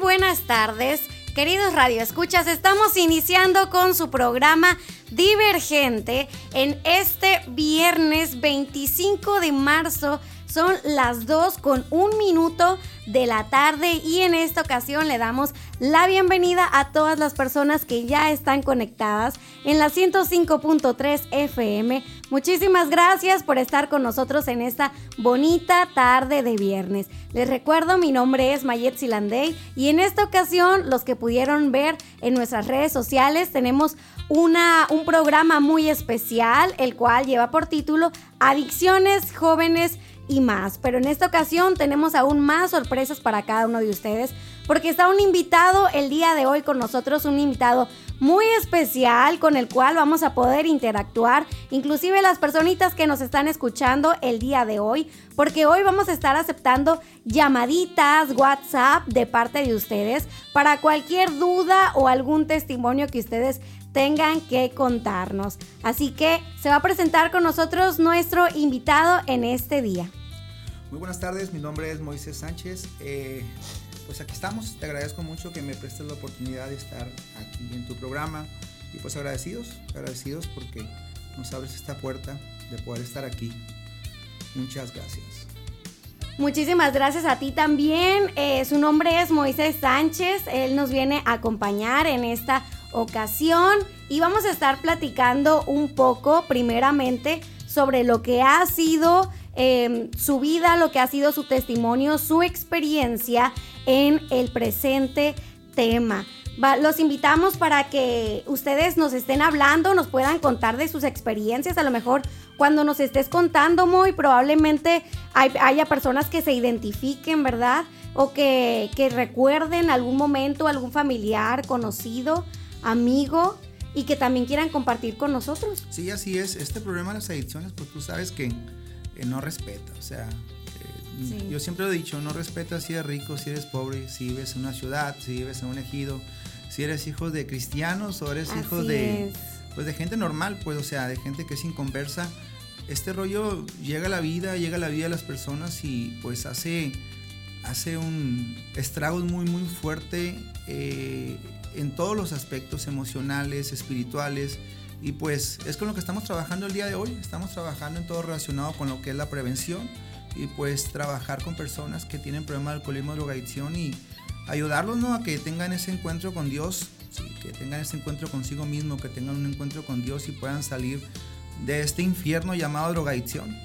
buenas tardes. Queridos radioescuchas, estamos iniciando con su programa Divergente en este viernes 25 de marzo. Son las 2 con un minuto de la tarde y en esta ocasión le damos la bienvenida a todas las personas que ya están conectadas en la 105.3 FM. Muchísimas gracias por estar con nosotros en esta bonita tarde de viernes. Les recuerdo, mi nombre es Mayet Silandey y en esta ocasión los que pudieron ver en nuestras redes sociales tenemos una, un programa muy especial, el cual lleva por título Adicciones Jóvenes y más. Pero en esta ocasión tenemos aún más sorpresas para cada uno de ustedes, porque está un invitado el día de hoy con nosotros, un invitado muy especial con el cual vamos a poder interactuar, inclusive las personitas que nos están escuchando el día de hoy, porque hoy vamos a estar aceptando llamaditas, WhatsApp de parte de ustedes para cualquier duda o algún testimonio que ustedes tengan que contarnos. Así que se va a presentar con nosotros nuestro invitado en este día. Muy buenas tardes, mi nombre es Moisés Sánchez. Eh, pues aquí estamos, te agradezco mucho que me prestes la oportunidad de estar aquí en tu programa y pues agradecidos, agradecidos porque nos abres esta puerta de poder estar aquí. Muchas gracias. Muchísimas gracias a ti también. Eh, su nombre es Moisés Sánchez. Él nos viene a acompañar en esta ocasión y vamos a estar platicando un poco primeramente sobre lo que ha sido em, su vida, lo que ha sido su testimonio, su experiencia en el presente tema. los invitamos para que ustedes nos estén hablando, nos puedan contar de sus experiencias. A lo mejor cuando nos estés contando, muy probablemente haya personas que se identifiquen, ¿verdad? O que, que recuerden algún momento, algún familiar, conocido amigo y que también quieran compartir con nosotros. Sí, así es. Este problema de las adicciones, pues tú sabes que no respeta. O sea, eh, yo siempre lo he dicho, no respeta si eres rico, si eres pobre, si vives en una ciudad, si vives en un ejido, si eres hijo de cristianos o eres hijo de, pues, de gente normal, pues, o sea, de gente que es inconversa. Este rollo llega a la vida, llega a la vida de las personas y pues hace, hace un estrago muy, muy fuerte. Eh, en todos los aspectos emocionales, espirituales. Y pues es con lo que estamos trabajando el día de hoy. Estamos trabajando en todo relacionado con lo que es la prevención y pues trabajar con personas que tienen problemas de alcoholismo, drogadicción y ayudarlos ¿no? a que tengan ese encuentro con Dios, que tengan ese encuentro consigo mismo, que tengan un encuentro con Dios y puedan salir de este infierno llamado drogadicción.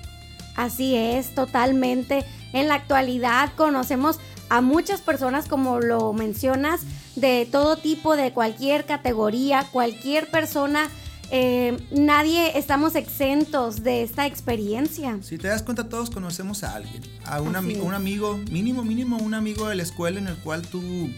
Así es, totalmente. En la actualidad conocemos a muchas personas, como lo mencionas, de todo tipo, de cualquier categoría, cualquier persona. Eh, nadie estamos exentos de esta experiencia. Si te das cuenta, todos conocemos a alguien, a un, un amigo, mínimo, mínimo, un amigo de la escuela en el cual tú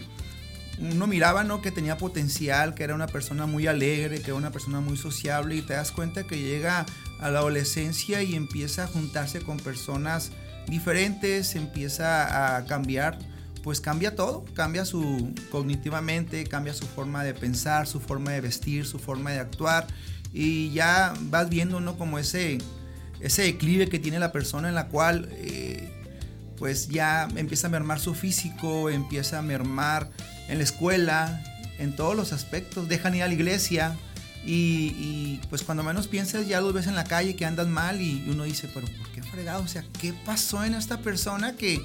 uno miraba ¿no? que tenía potencial, que era una persona muy alegre, que era una persona muy sociable y te das cuenta que llega a la adolescencia y empieza a juntarse con personas diferentes, empieza a cambiar, pues cambia todo, cambia su cognitivamente, cambia su forma de pensar, su forma de vestir, su forma de actuar y ya vas viendo ¿no? como ese, ese declive que tiene la persona en la cual eh, pues ya empieza a mermar su físico, empieza a mermar en la escuela, en todos los aspectos, dejan ir a la iglesia, y, pues cuando menos piensas ya lo ves en la calle que andas mal y uno dice, pero ¿por qué fregado? O sea, ¿qué pasó en esta persona que,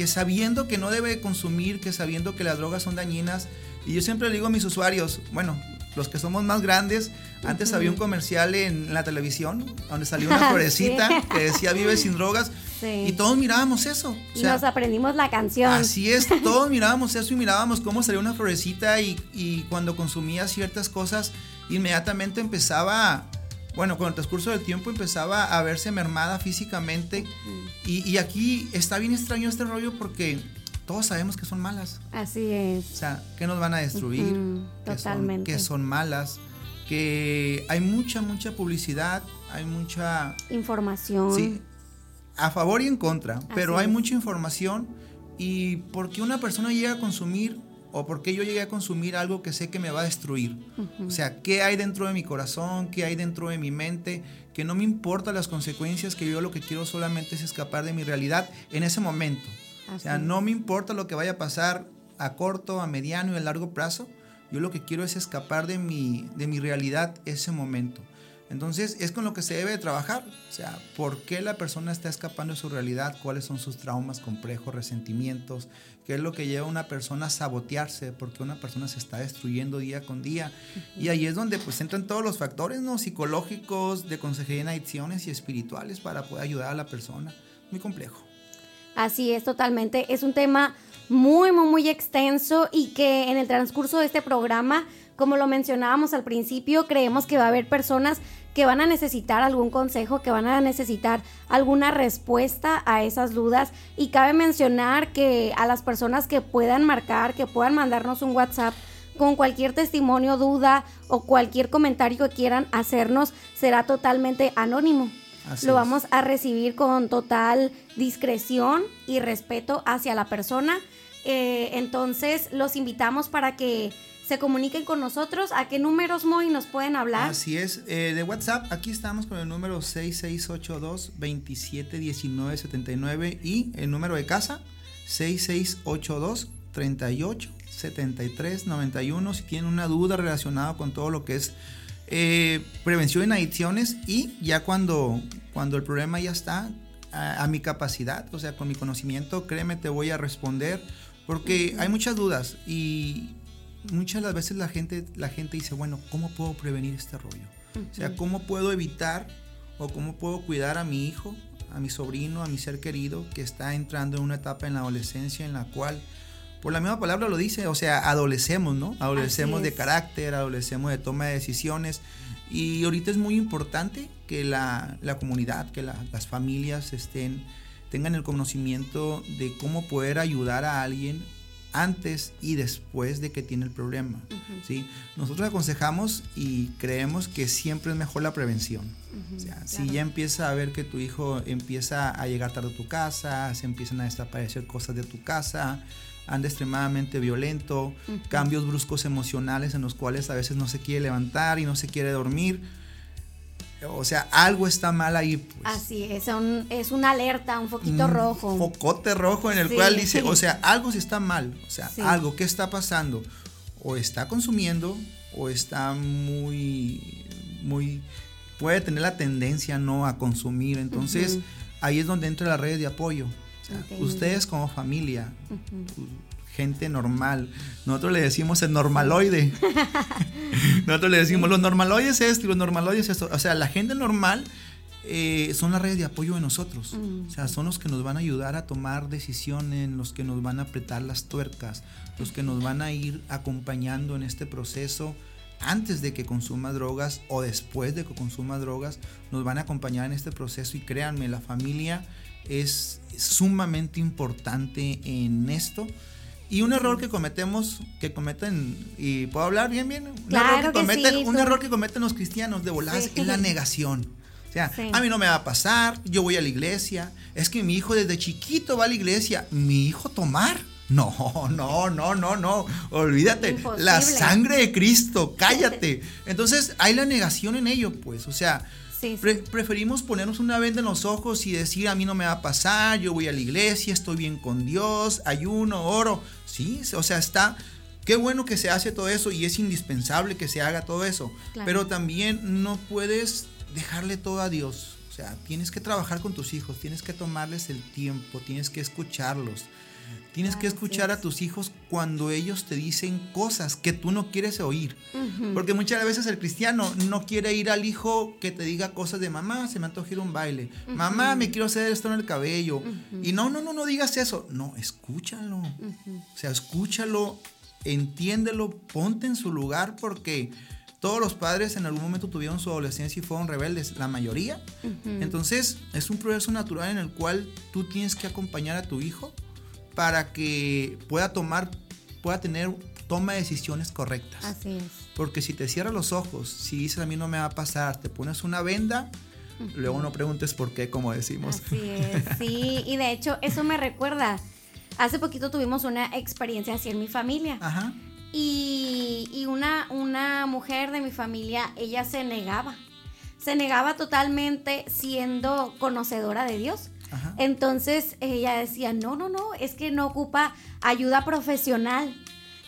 que sabiendo que no debe consumir, que sabiendo que las drogas son dañinas? Y yo siempre le digo a mis usuarios, bueno, los que somos más grandes, antes había un comercial en la televisión donde salió una florecita que decía vive sin drogas y todos mirábamos eso. y nos aprendimos la canción. Así es, todos mirábamos eso y mirábamos cómo salía una florecita y, y cuando consumía ciertas cosas inmediatamente empezaba, bueno, con el transcurso del tiempo empezaba a verse mermada físicamente. y, aquí está bien extraño este rollo porque todos sabemos que son malas. Así es. O sea, que nos van a destruir, Totalmente. Que, son, malas, que hay mucha, mucha publicidad, hay mucha... Información. Sí, a favor y en contra, pero hay mucha información y porque una persona llega a consumir o porque yo llegué a consumir algo que sé que me va a destruir. O sea, ¿qué hay dentro de mi corazón? ¿Qué hay dentro de mi mente? Que no me importan las consecuencias, que yo lo que quiero solamente es escapar de mi realidad en ese momento. o sea, no me importa lo que vaya a pasar a corto, a mediano y a largo plazo. Yo lo que quiero es escapar de mi, de mi realidad ese momento. Entonces es con lo que se debe de trabajar. O sea, ¿por qué la persona está escapando de su realidad? ¿Cuáles son sus traumas, complejos, resentimientos? ¿Qué es lo que lleva a una persona a sabotearse? ¿Por qué una persona se está destruyendo día con día? Y ahí es donde pues entran todos los factores ¿no? psicológicos, de consejería en adicciones y espirituales para poder ayudar a la persona. Muy complejo. Así es, totalmente. Es un tema muy, muy, muy extenso y que en el transcurso de este programa, como lo mencionábamos al principio, creemos que va a haber personas que van a necesitar algún consejo, que van a necesitar alguna respuesta a esas dudas. Y cabe mencionar que a las personas que puedan marcar, que puedan mandarnos un WhatsApp con cualquier testimonio, duda o cualquier comentario que quieran hacernos, será totalmente anónimo. Lo vamos a recibir con total discreción y respeto hacia la persona. Eh, entonces los invitamos para que se comuniquen con nosotros. ¿A qué números, Moy, nos pueden hablar? Así es, eh, de WhatsApp, aquí estamos con el número 6682-271979 y el número de casa 6682-387391. Si tienen una duda relacionada con todo lo que es eh, prevención en adicciones y ya cuando, cuando el problema ya está a mi capacidad, o sea, con mi conocimiento, créeme, te voy a responder porque hay muchas dudas y muchas las veces la gente, la gente dice, bueno, ¿cómo puedo prevenir este rollo? O sea, ¿cómo puedo evitar o cómo puedo cuidar a mi hijo, a mi sobrino, a mi ser querido que está entrando en una etapa en la adolescencia en la cual, por la misma palabra lo dice, o sea, adolecemos, ¿no? Adolecemos de carácter, adolecemos de toma de decisiones. Y ahorita es muy importante que la, la comunidad, que las familias estén, tengan el conocimiento de cómo poder ayudar a alguien antes y después de que tiene el problema. ¿sí? Nosotros aconsejamos y creemos que siempre es mejor la prevención. o sea, Si ya empieza a ver que tu hijo empieza a llegar tarde a tu casa, se empiezan a desaparecer cosas de tu casa, anda extremadamente violento, cambios bruscos emocionales en los cuales a veces no se quiere levantar y no se quiere dormir, o sea, algo está mal ahí. Pues. Así es, es una alerta, un foquito rojo. Un focote rojo en el cual dice, o sea, algo sí está mal, o sea, algo, ¿qué está pasando? O está consumiendo, o está muy, muy, puede tener la tendencia no a consumir. Entonces, ahí es donde entra la red de apoyo. Ustedes como familia, gente normal. Nosotros le decimos el normaloide. Nosotros le decimos los normaloides esto y los normaloides esto. O sea, la gente normal eh, son las redes de apoyo de nosotros. Mm. O sea, son los que nos van a ayudar a tomar decisiones, los que nos van a apretar las tuercas, los que nos van a ir acompañando en este proceso antes de que consuma drogas o después de que consuma drogas, nos van a acompañar en este proceso y créanme, la familia es sumamente importante en esto y un error que cometemos, que cometen, y puedo hablar bien, bien, un, error, que cometen, un error que cometen los cristianos de volar es la negación. O sea, a mí no me va a pasar, yo voy a la iglesia, es que mi hijo desde chiquito va a la iglesia, mi hijo tomar. No, no, no, no, no, olvídate, la sangre de Cristo, cállate. Entonces hay la negación en ello, pues, o sea, preferimos ponernos una venda en los ojos y decir, a mí no me va a pasar, yo voy a la iglesia, estoy bien con Dios, ayuno, oro. Sí, o sea, está, qué bueno que se hace todo eso y es indispensable que se haga todo eso. Pero también no puedes dejarle todo a Dios. O sea, tienes que trabajar con tus hijos, tienes que tomarles el tiempo, tienes que escucharlos. Tienes que escuchar a tus hijos cuando ellos te dicen cosas que tú no quieres oír. Porque muchas veces el cristiano no quiere ir al hijo que te diga cosas de mamá, se me antoja ir a un baile. Mamá, me quiero hacer esto en el cabello. Y no, no, no, no digas eso. No, escúchalo. O sea, escúchalo, entiéndelo, ponte en su lugar porque todos los padres en algún momento tuvieron su adolescencia y fueron rebeldes, la mayoría. Entonces, es un proceso natural en el cual tú tienes que acompañar a tu hijo para que pueda tomar, pueda tener toma de decisiones correctas. Así es. Porque si te cierras los ojos, si dices a mí no me va a pasar, te pones una venda, luego no preguntes por qué, como decimos. Así es, sí, y de hecho eso me recuerda, hace poquito tuvimos una experiencia así en mi familia. Ajá. Y, y una, una mujer de mi familia, ella se negaba, se negaba totalmente siendo conocedora de Dios Entonces ella decía, no, no, no, es que no ocupa ayuda profesional.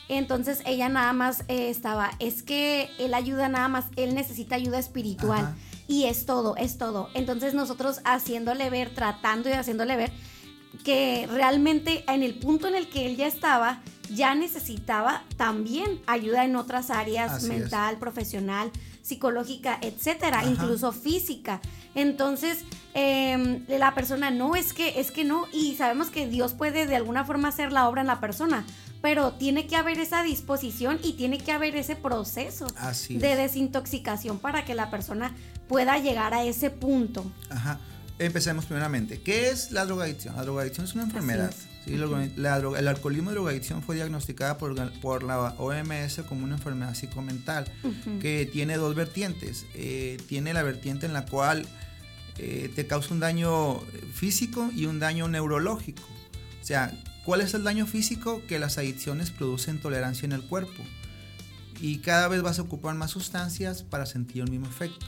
Entonces ella nada más eh, estaba, es que él ayuda nada más, él necesita ayuda espiritual. Y es todo, es todo. Entonces nosotros haciéndole ver, tratando y haciéndole ver que realmente en el punto en el que él ya estaba, ya necesitaba también ayuda en otras áreas, mental, profesional, psicológica, etcétera, incluso física. Entonces, em, la persona no es que, es que no, y sabemos que Dios puede de alguna forma hacer la obra en la persona, pero tiene que haber esa disposición y tiene que haber ese proceso de desintoxicación para que la persona pueda llegar a ese punto. Ajá. Empecemos primeramente. ¿Qué es la drogadicción? La drogadicción es una enfermedad. El alcoholismo y drogadicción fue diagnosticada por, por, la OMS como una enfermedad psicomental que tiene dos vertientes. Eh, tiene la vertiente en la cual eh, te causa un daño físico y un daño neurológico. O sea, ¿cuál es el daño físico? Que las adicciones producen tolerancia en el cuerpo y cada vez vas a ocupar más sustancias para sentir el mismo efecto,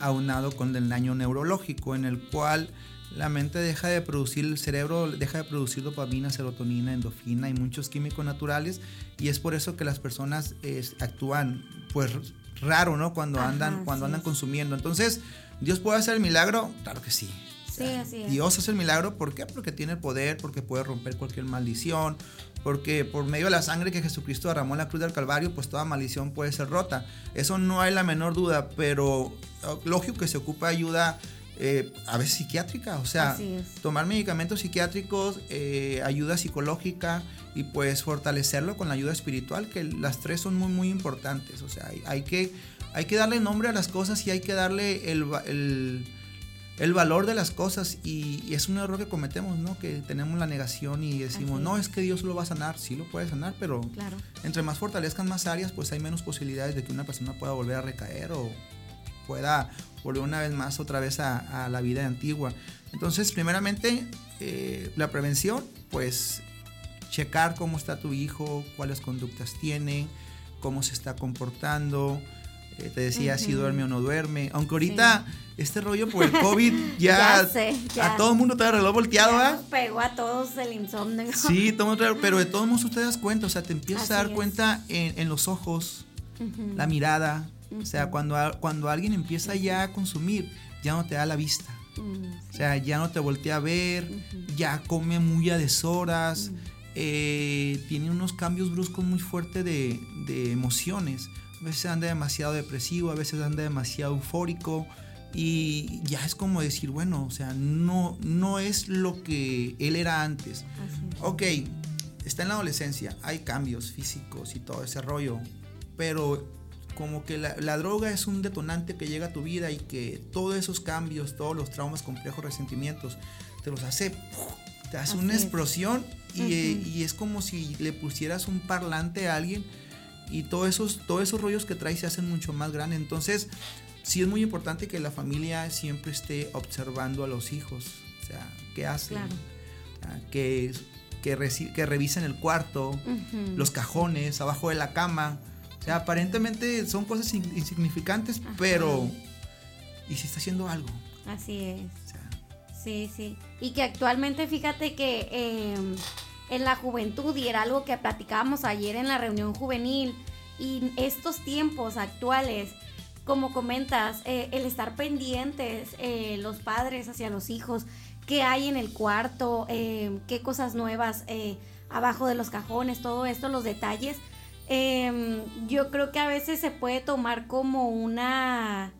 aunado con el daño neurológico en el cual la mente deja de producir, el cerebro deja de producir dopamina, serotonina, endorfina y muchos químicos naturales y es por eso que las personas actúan pues raro, ¿no? Cuando andan, cuando andan consumiendo. Entonces, ¿Dios puede hacer el milagro? Claro que sí. Sí, así es. Dios hace el milagro, ¿por qué? Porque tiene el poder, porque puede romper cualquier maldición, porque por medio de la sangre que Jesucristo derramó en la cruz del Calvario, pues toda maldición puede ser rota. Eso no hay la menor duda, pero oh, lógico que se ocupa ayuda eh, a veces psiquiátrica, o sea, tomar medicamentos psiquiátricos, eh, ayuda psicológica y pues fortalecerlo con la ayuda espiritual, que las tres son muy, muy importantes, o sea, hay, que, hay que darle nombre a las cosas y hay que darle el el valor de las cosas. Y, es un error que cometemos, ¿no? Que tenemos la negación y decimos, no, es. que Dios lo va a sanar, sí lo puede sanar, pero entre más fortalezcan más áreas, pues hay menos posibilidades de que una persona pueda volver a recaer o pueda volver una vez más otra vez a, la vida antigua. Entonces, primeramente, eh, la prevención, pues checar cómo está tu hijo, cuáles conductas tiene, cómo se está comportando, eh, te decía si duerme o no duerme. Aunque ahorita este rollo por el COVID ya, a todo el mundo te reloj volteado, ya pegó a todos el insomnio. Sí, todo, pero de todos modos tú te das cuenta, o sea, te empiezas a dar cuenta en, los ojos, la mirada. O sea, cuando, cuando alguien empieza ya a consumir, ya no te da la vista. O sea, ya no te voltea a ver, ya come muy a deshoras, eh, tiene unos cambios bruscos muy fuertes de, de emociones. A veces anda demasiado depresivo, a veces anda demasiado eufórico y ya es como decir, bueno, o sea, no, no es lo que él era antes. Ok, está en la adolescencia, hay cambios físicos y todo ese rollo, pero como que la, droga es un detonante que llega a tu vida y que todos esos cambios, todos los traumas complejos, resentimientos, te los hace, te hace una explosión y, y, es como si le pusieras un parlante a alguien y todos esos, todos esos rollos que trae se hacen mucho más grandes. Entonces, sí es muy importante que la familia siempre esté observando a los hijos, o sea, qué hacen, que, que, que, revisen el cuarto, los cajones, abajo de la cama. O sea, aparentemente son cosas insignificantes, pero... ¿Y si está haciendo algo? Así es. sí, sí. Y que actualmente, fíjate que... Em, en la juventud y era algo que platicábamos ayer en la reunión juvenil y estos tiempos actuales, como comentas, eh, el estar pendientes eh, los padres hacia los hijos, qué hay en el cuarto, eh, qué cosas nuevas abajo de los cajones, todo esto, los detalles, em, yo creo que a veces se puede tomar como una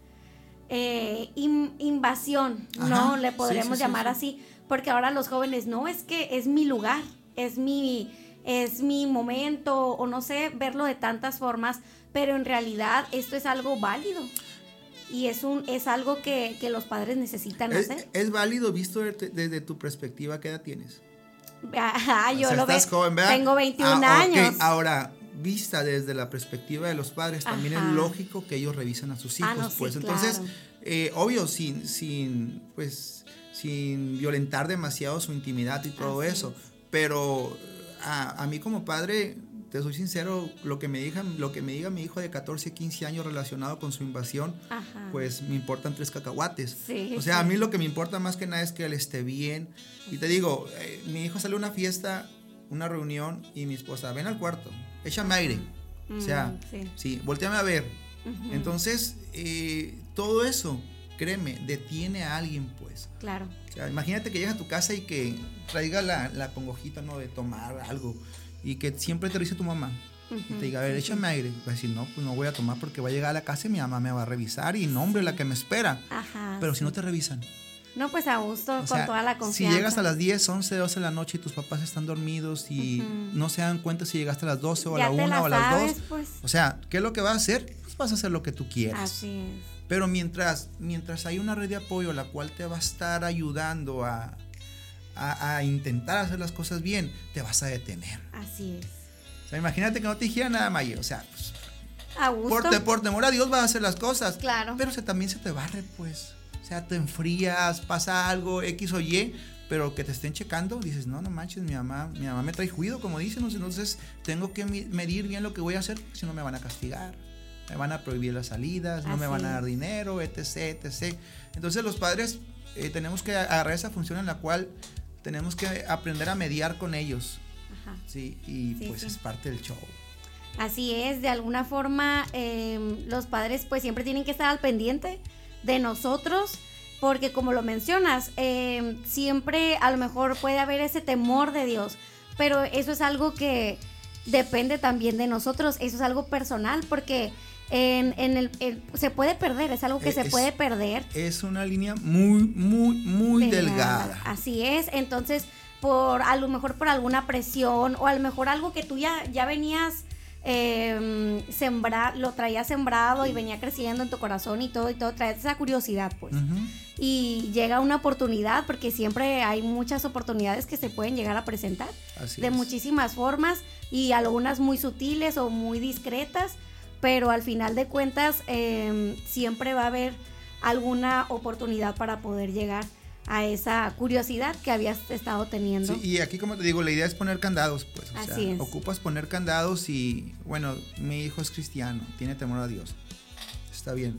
invasión, ¿no? Le podremos llamar así, porque ahora los jóvenes, no, es que es mi lugar es mi, es mi momento o no sé, verlo de tantas formas, pero en realidad esto es algo válido. Y es, un, es algo que, los padres necesitan hacer. ¿Es válido visto desde, tu perspectiva? ¿Qué edad tienes? Ah, yo lo veo. Tengo 21 ah, años. Ahora, vista desde la perspectiva de los padres, también es lógico que ellos revisen a sus ah, hijos. pues. entonces, eh, obvio, sin, sin, pues, sin violentar demasiado su intimidad y todo eso. pero a, mí como padre te soy sincero, lo que me diga, lo que me diga mi hijo de 14, 15 años relacionado con su invasión, pues me importan tres cacahuates. o sea, a mí lo que me importa más que nada es que él esté bien. Y te digo, eh, mi hijo sale a una fiesta, una reunión y mi esposa, ven al cuarto, échame aire. o sea, mm, sí, sí volteame a ver. Entonces, eh, todo eso, créeme, detiene a alguien, pues. Claro. O sea, imagínate que llegas a tu casa y que traiga la, la congojita, ¿no? De tomar algo y que siempre te dice tu mamá. y te diga, a ver, échame aire. Va a decir, no, pues no voy a tomar porque va a llegar a la casa y mi mamá me va a revisar y no, hombre, la que me espera. Ajá, Pero si no te revisan. No, pues a gusto, con toda la confianza. Si llegas a las 10, 11, 12 de la noche y tus papás están dormidos y no se dan cuenta si llegaste a las 12 o a la 1 o a las 2. Pues. O sea, ¿qué es lo que vas a hacer? Pues vas a hacer lo que tú quieras. Así es. Pero mientras, mientras hay una red de apoyo la cual te va a estar ayudando a, a, intentar hacer las cosas bien, te vas a detener. Así es. O sea, imagínate que no te dijera nada, Mayer. O sea, pues, a gusto. Por, por, temor a Dios vas a hacer las cosas. Claro. Pero se, también se te barre, pues. O sea, te enfrías, pasa algo, X o Y, pero que te estén checando, dices, no, no manches, mi mamá, mi mamá me trae juido, como dicen, entonces tengo que medir bien lo que voy a hacer, si no me van a castigar, me van a prohibir las salidas, no me van a dar dinero, etc, etc. Entonces los padres eh, tenemos que agarrar esa función en la cual tenemos que aprender a mediar con ellos. Ajá. Sí, y pues es parte del show. Así es, de alguna forma em, los padres pues siempre tienen que estar al pendiente de nosotros, porque como lo mencionas, em, siempre a lo mejor puede haber ese temor de Dios, pero eso es algo que depende también de nosotros, eso es algo personal, porque en, el, se puede perder, es algo que se puede perder. Es una línea muy, muy, muy delgada. Así es, entonces por a lo mejor por alguna presión o a lo mejor algo que tú ya, ya venías eh, sembrar, lo traías sembrado y venía creciendo en tu corazón y todo y todo, traes esa curiosidad pues. Y llega una oportunidad, porque siempre hay muchas oportunidades que se pueden llegar a presentar de muchísimas formas y algunas muy sutiles o muy discretas pero al final de cuentas em, siempre va a haber alguna oportunidad para poder llegar a esa curiosidad que habías estado teniendo. Sí, y aquí como te digo, la idea es poner candados, pues. O Así sea, es. Ocupas poner candados y, bueno, mi hijo es cristiano, tiene temor a Dios. Está bien,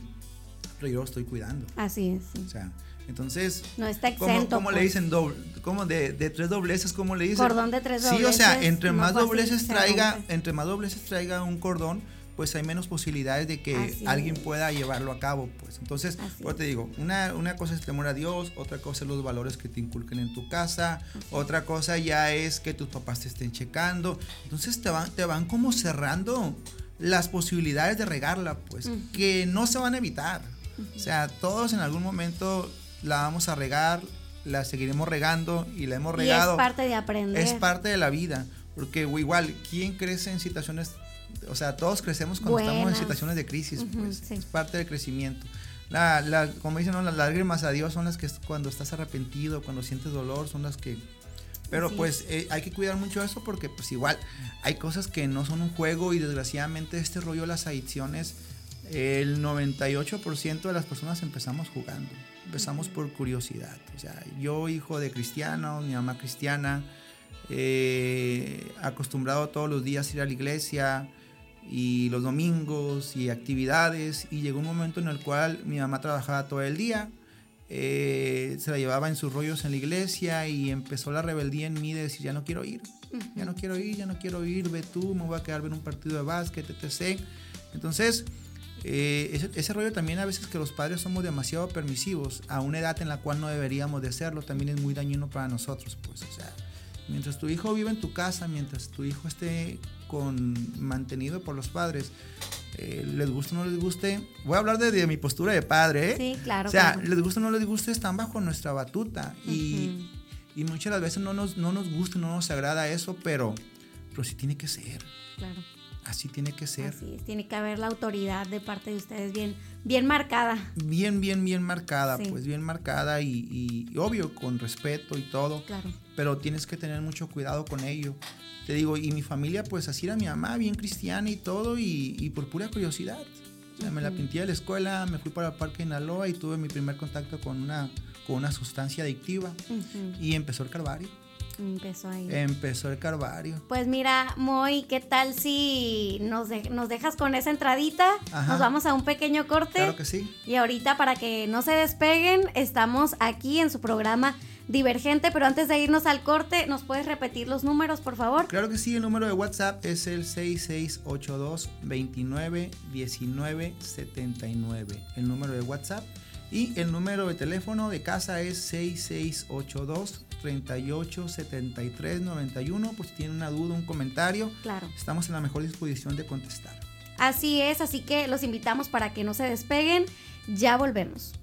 pero yo lo estoy cuidando. Así es. Sí. O sea, entonces, no está exento. ¿Cómo, le pues. dicen doble? ¿Cómo de, de, tres dobleces? ¿Cómo le dicen? Cordón de tres dobleces. Sí, o sea, entre más dobleces traiga, entre más dobleces traiga un cordón, pues hay menos posibilidades de que alguien pueda llevarlo a cabo, pues. Entonces, pues te digo, una, una, cosa es el temor a Dios, otra cosa es los valores que te inculquen en tu casa, otra cosa ya es que tus papás te estén checando. Entonces te van, te van como cerrando las posibilidades de regarla, pues, que no se van a evitar. O sea, todos en algún momento la vamos a regar, la seguiremos regando y la hemos regado. es parte de aprender. Es parte de la vida. Porque igual, ¿quién crece en situaciones o sea, todos crecemos cuando estamos en situaciones de crisis, pues es parte del crecimiento. La, la, como dicen, las lágrimas a Dios son las que cuando estás arrepentido, cuando sientes dolor, son las que... Pero pues eh, hay que cuidar mucho eso porque pues igual hay cosas que no son un juego y desgraciadamente este rollo de las adicciones, el 98% de las personas empezamos jugando, empezamos por curiosidad. O sea, yo hijo de cristiano, mi mamá cristiana, eh, acostumbrado todos los días a ir a la iglesia, y los domingos y actividades y llegó un momento en el cual mi mamá trabajaba todo el día, eh, se la llevaba en sus rollos en la iglesia y empezó la rebeldía en mí de decir ya no quiero ir, ya no quiero ir, ya no quiero ir, ve tú, me voy a quedar ver un partido de básquet, etc. Entonces, eh, ese, rollo también a veces que los padres somos demasiado permisivos a una edad en la cual no deberíamos de hacerlo, también es muy dañino para nosotros, pues, o sea, mientras tu hijo vive en tu casa, mientras tu hijo esté con mantenido por los padres. Eh, les guste o no les guste, voy a hablar de, mi postura de padre. ¿eh? Sí, claro. O sea, les guste o no les guste, están bajo nuestra batuta. y, y, muchas las veces no nos, no nos gusta, no nos agrada eso, pero, pero sí tiene que ser. Claro. Así tiene que ser. Así tiene que haber la autoridad de parte de ustedes bien, bien marcada. Bien, bien, bien marcada, pues bien marcada y, y, obvio, con respeto y todo. Claro. Pero tienes que tener mucho cuidado con ello. Te digo, y mi familia, pues así era mi mamá, bien cristiana y todo, y, por pura curiosidad. O sea, me la pinté a la escuela, me fui para el parque de Naloa y tuve mi primer contacto con una, con una sustancia adictiva. Y empezó el calvario. Empezó ahí. Empezó el carvario. Pues mira, Moy, ¿qué tal si nos, nos dejas con esa entradita? Nos vamos a un pequeño corte. Claro que sí. Y ahorita, para que no se despeguen, estamos aquí en su programa Divergente, pero antes de irnos al corte, ¿nos puedes repetir los números, por favor? Claro que sí, el número de WhatsApp es el 6682 29 79. El número de WhatsApp. Y el número de teléfono de casa es 6682 38 73 91 por si tienen una duda, un comentario. Claro. Estamos en la mejor disposición de contestar. Así es, así que los invitamos para que no se despeguen. Ya volvemos.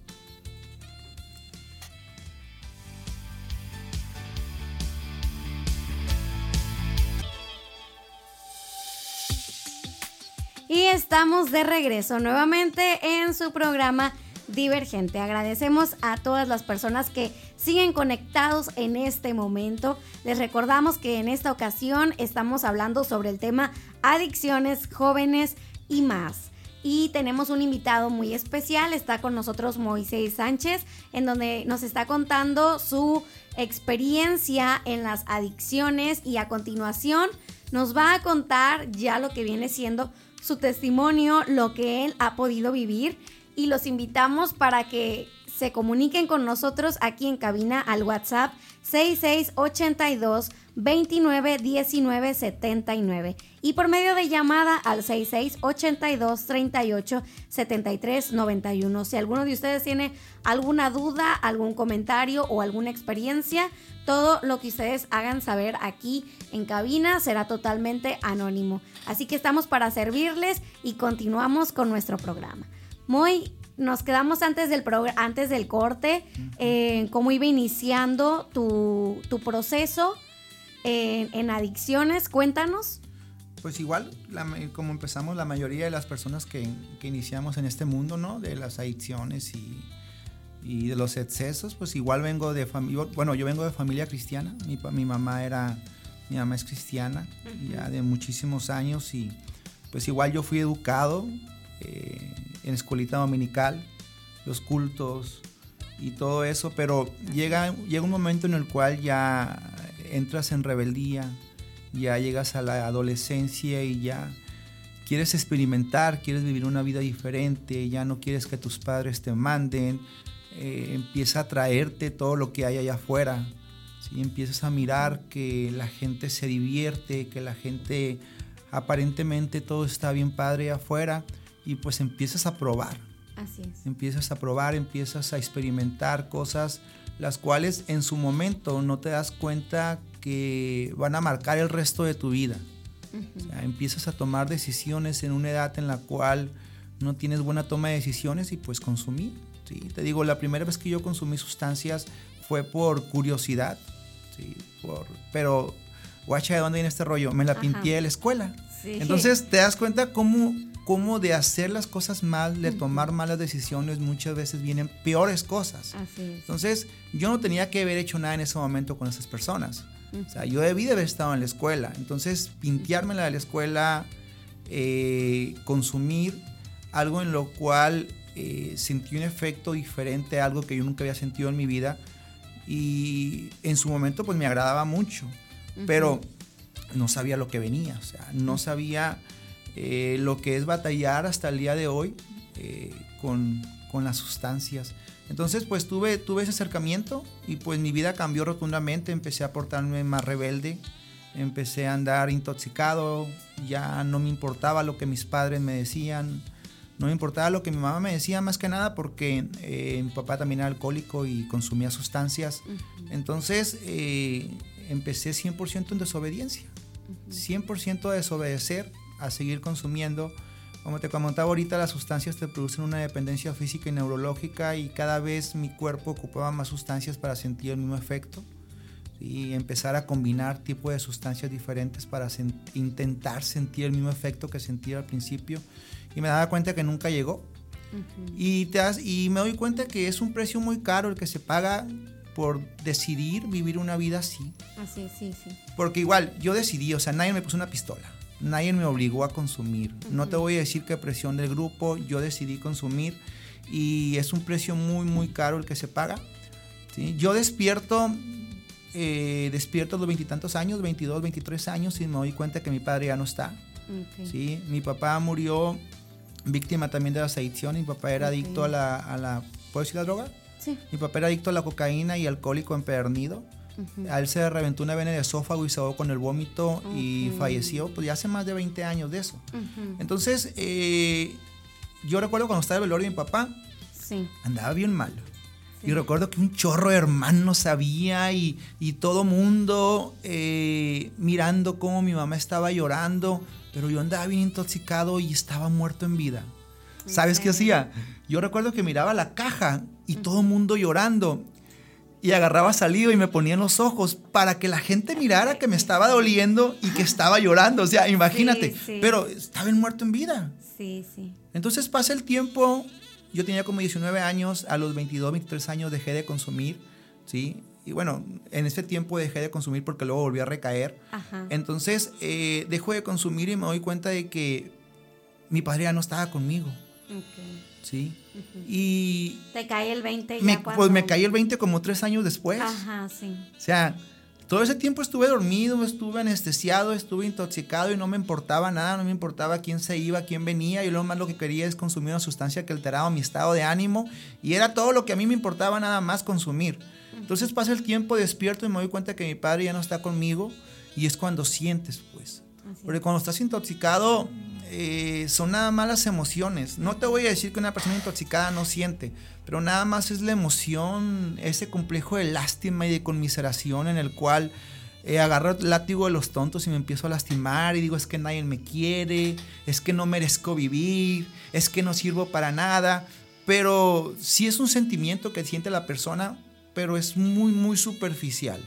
Estamos de regreso nuevamente en su programa Divergente. Agradecemos a todas las personas que siguen conectados en este momento. Les recordamos que en esta ocasión estamos hablando sobre el tema adicciones, jóvenes y más. Y tenemos un invitado muy especial, está con nosotros Moisés Sánchez, en donde nos está contando su experiencia en las adicciones y a continuación nos va a contar ya lo que viene siendo su testimonio, lo que él ha podido vivir y los invitamos para que se comuniquen con nosotros aquí en cabina al WhatsApp 6682 29 19 79 y por medio de llamada al 6682 38 73 91. Si alguno de ustedes tiene alguna duda, algún comentario o alguna experiencia, todo lo que ustedes hagan saber aquí en cabina será totalmente anónimo. Así que estamos para servirles y continuamos con nuestro programa. Muy, nos quedamos antes del, antes del corte, eh, cómo iba iniciando tu, proceso en adicciones. Cuéntanos. Pues igual, como empezamos la mayoría de las personas que, iniciamos en este mundo, ¿no? De las adicciones y, y de los excesos, pues igual vengo de familia, bueno, yo vengo de familia cristiana, mi, mi mamá era, mi mamá es cristiana, ya de muchísimos años y pues igual yo fui educado eh, en escuelita dominical, los cultos y todo eso, pero llega, llega un momento en el cual ya entras en rebeldía, ya llegas a la adolescencia y ya quieres experimentar, quieres vivir una vida diferente, ya no quieres que tus padres te manden, eh, empieza a traerte todo lo que hay allá afuera, ¿sí? empiezas a mirar que la gente se divierte, que la gente aparentemente todo está bien padre afuera y pues empiezas a probar. Así es. Empiezas a probar, empiezas a experimentar cosas las cuales en su momento no te das cuenta que van a marcar el resto de tu vida. empiezas a tomar decisiones en una edad en la cual no tienes buena toma de decisiones y pues consumir. ¿sí? Te digo, la primera vez que yo consumí sustancias fue por curiosidad, ¿sí? por, pero guacha, ¿de dónde viene este rollo? Me la pinté de la escuela. Entonces te das cuenta cómo cómo de hacer las cosas mal, de tomar malas decisiones, muchas veces vienen peores cosas. Entonces, yo no tenía que haber hecho nada en ese momento con esas personas. O sea, yo debí de haber estado en la escuela. Entonces, pinteármela de la escuela, eh, consumir algo en lo cual eh, sentí un efecto diferente, algo que yo nunca había sentido en mi vida. Y en su momento, pues me agradaba mucho. Pero no sabía lo que venía. O sea, no sabía eh, lo que es batallar hasta el día de hoy eh, con, las sustancias. Entonces, pues tuve, tuve ese acercamiento y pues mi vida cambió rotundamente, empecé a portarme más rebelde, empecé a andar intoxicado, ya no me importaba lo que mis padres me decían, no me importaba lo que mi mamá me decía más que nada porque eh, mi papá también era alcohólico y consumía sustancias. Entonces empecé 100% en desobediencia, 100% a desobedecer a seguir consumiendo. Como te comentaba ahorita, las sustancias te producen una dependencia física y neurológica y cada vez mi cuerpo ocupaba más sustancias para sentir el mismo efecto y empezar a combinar tipos de sustancias diferentes para intentar sentir el mismo efecto que sentía al principio y me daba cuenta que nunca llegó. y, te y me doy cuenta que es un precio muy caro el que se paga por decidir vivir una vida así. Así, sí, sí. Porque igual, yo decidí, o sea, nadie me puso una pistola nadie me obligó a consumir. No te voy a decir que presión del grupo, yo decidí consumir y es un precio muy, muy caro el que se paga. ¿sí? Yo despierto eh, despierto a los veintitantos años, 22, 23 años, y me doy cuenta que mi padre ya no está. ¿sí? Mi papá murió víctima también de la adicción. Mi papá era adicto a la, a la, ¿puedo decir la droga? Sí. Mi papá era adicto a la cocaína y alcohólico empedernido. A él se reventó una vena de esófago y se ahogó con el vómito y falleció, pues ya hace más de 20 años de eso. Entonces, eh, yo recuerdo cuando estaba el velorio de mi papá, sí. andaba bien mal. Y recuerdo que un chorro de hermanos había y, y todo mundo eh, mirando cómo mi mamá estaba llorando, pero yo andaba bien intoxicado y estaba muerto en vida. ¿Sabes qué hacía? Yo recuerdo que miraba la caja y todo el mundo llorando y agarraba saliva y me ponía en los ojos para que la gente mirara que me estaba doliendo y que estaba llorando. O sea, imagínate, pero estaba muerto en vida. Sí, sí. Entonces pasa el tiempo, yo tenía como 19 años, a los 22, 23 años dejé de consumir, ¿sí? Y bueno, en ese tiempo dejé de consumir porque luego volví a recaer. Entonces, eh, dejo de consumir y me doy cuenta de que mi padre ya no estaba conmigo. ¿Sí? Y... ¿Te cae el 20? Pues me caí el 20 como tres años después. Ajá, sí. O sea, todo ese tiempo estuve dormido, estuve anestesiado, estuve intoxicado y no me importaba nada, no me importaba quién se iba, quién venía. Y lo más lo que quería es consumir una sustancia que alteraba mi estado de ánimo. Y era todo lo que a mí me importaba nada más consumir. Entonces pasa el tiempo, despierto y me doy cuenta que mi padre ya no está conmigo. Y es cuando sientes, pues. Porque cuando estás intoxicado, eh, son nada más las emociones. No te voy a decir que una persona intoxicada no siente, pero nada más es la emoción, ese complejo de lástima y de conmiseración en el cual eh, agarro el látigo de los tontos y me empiezo a lastimar y digo es que nadie me quiere, es que no merezco vivir, es que no sirvo para nada. Pero sí es un sentimiento que siente la persona, pero es muy, muy superficial.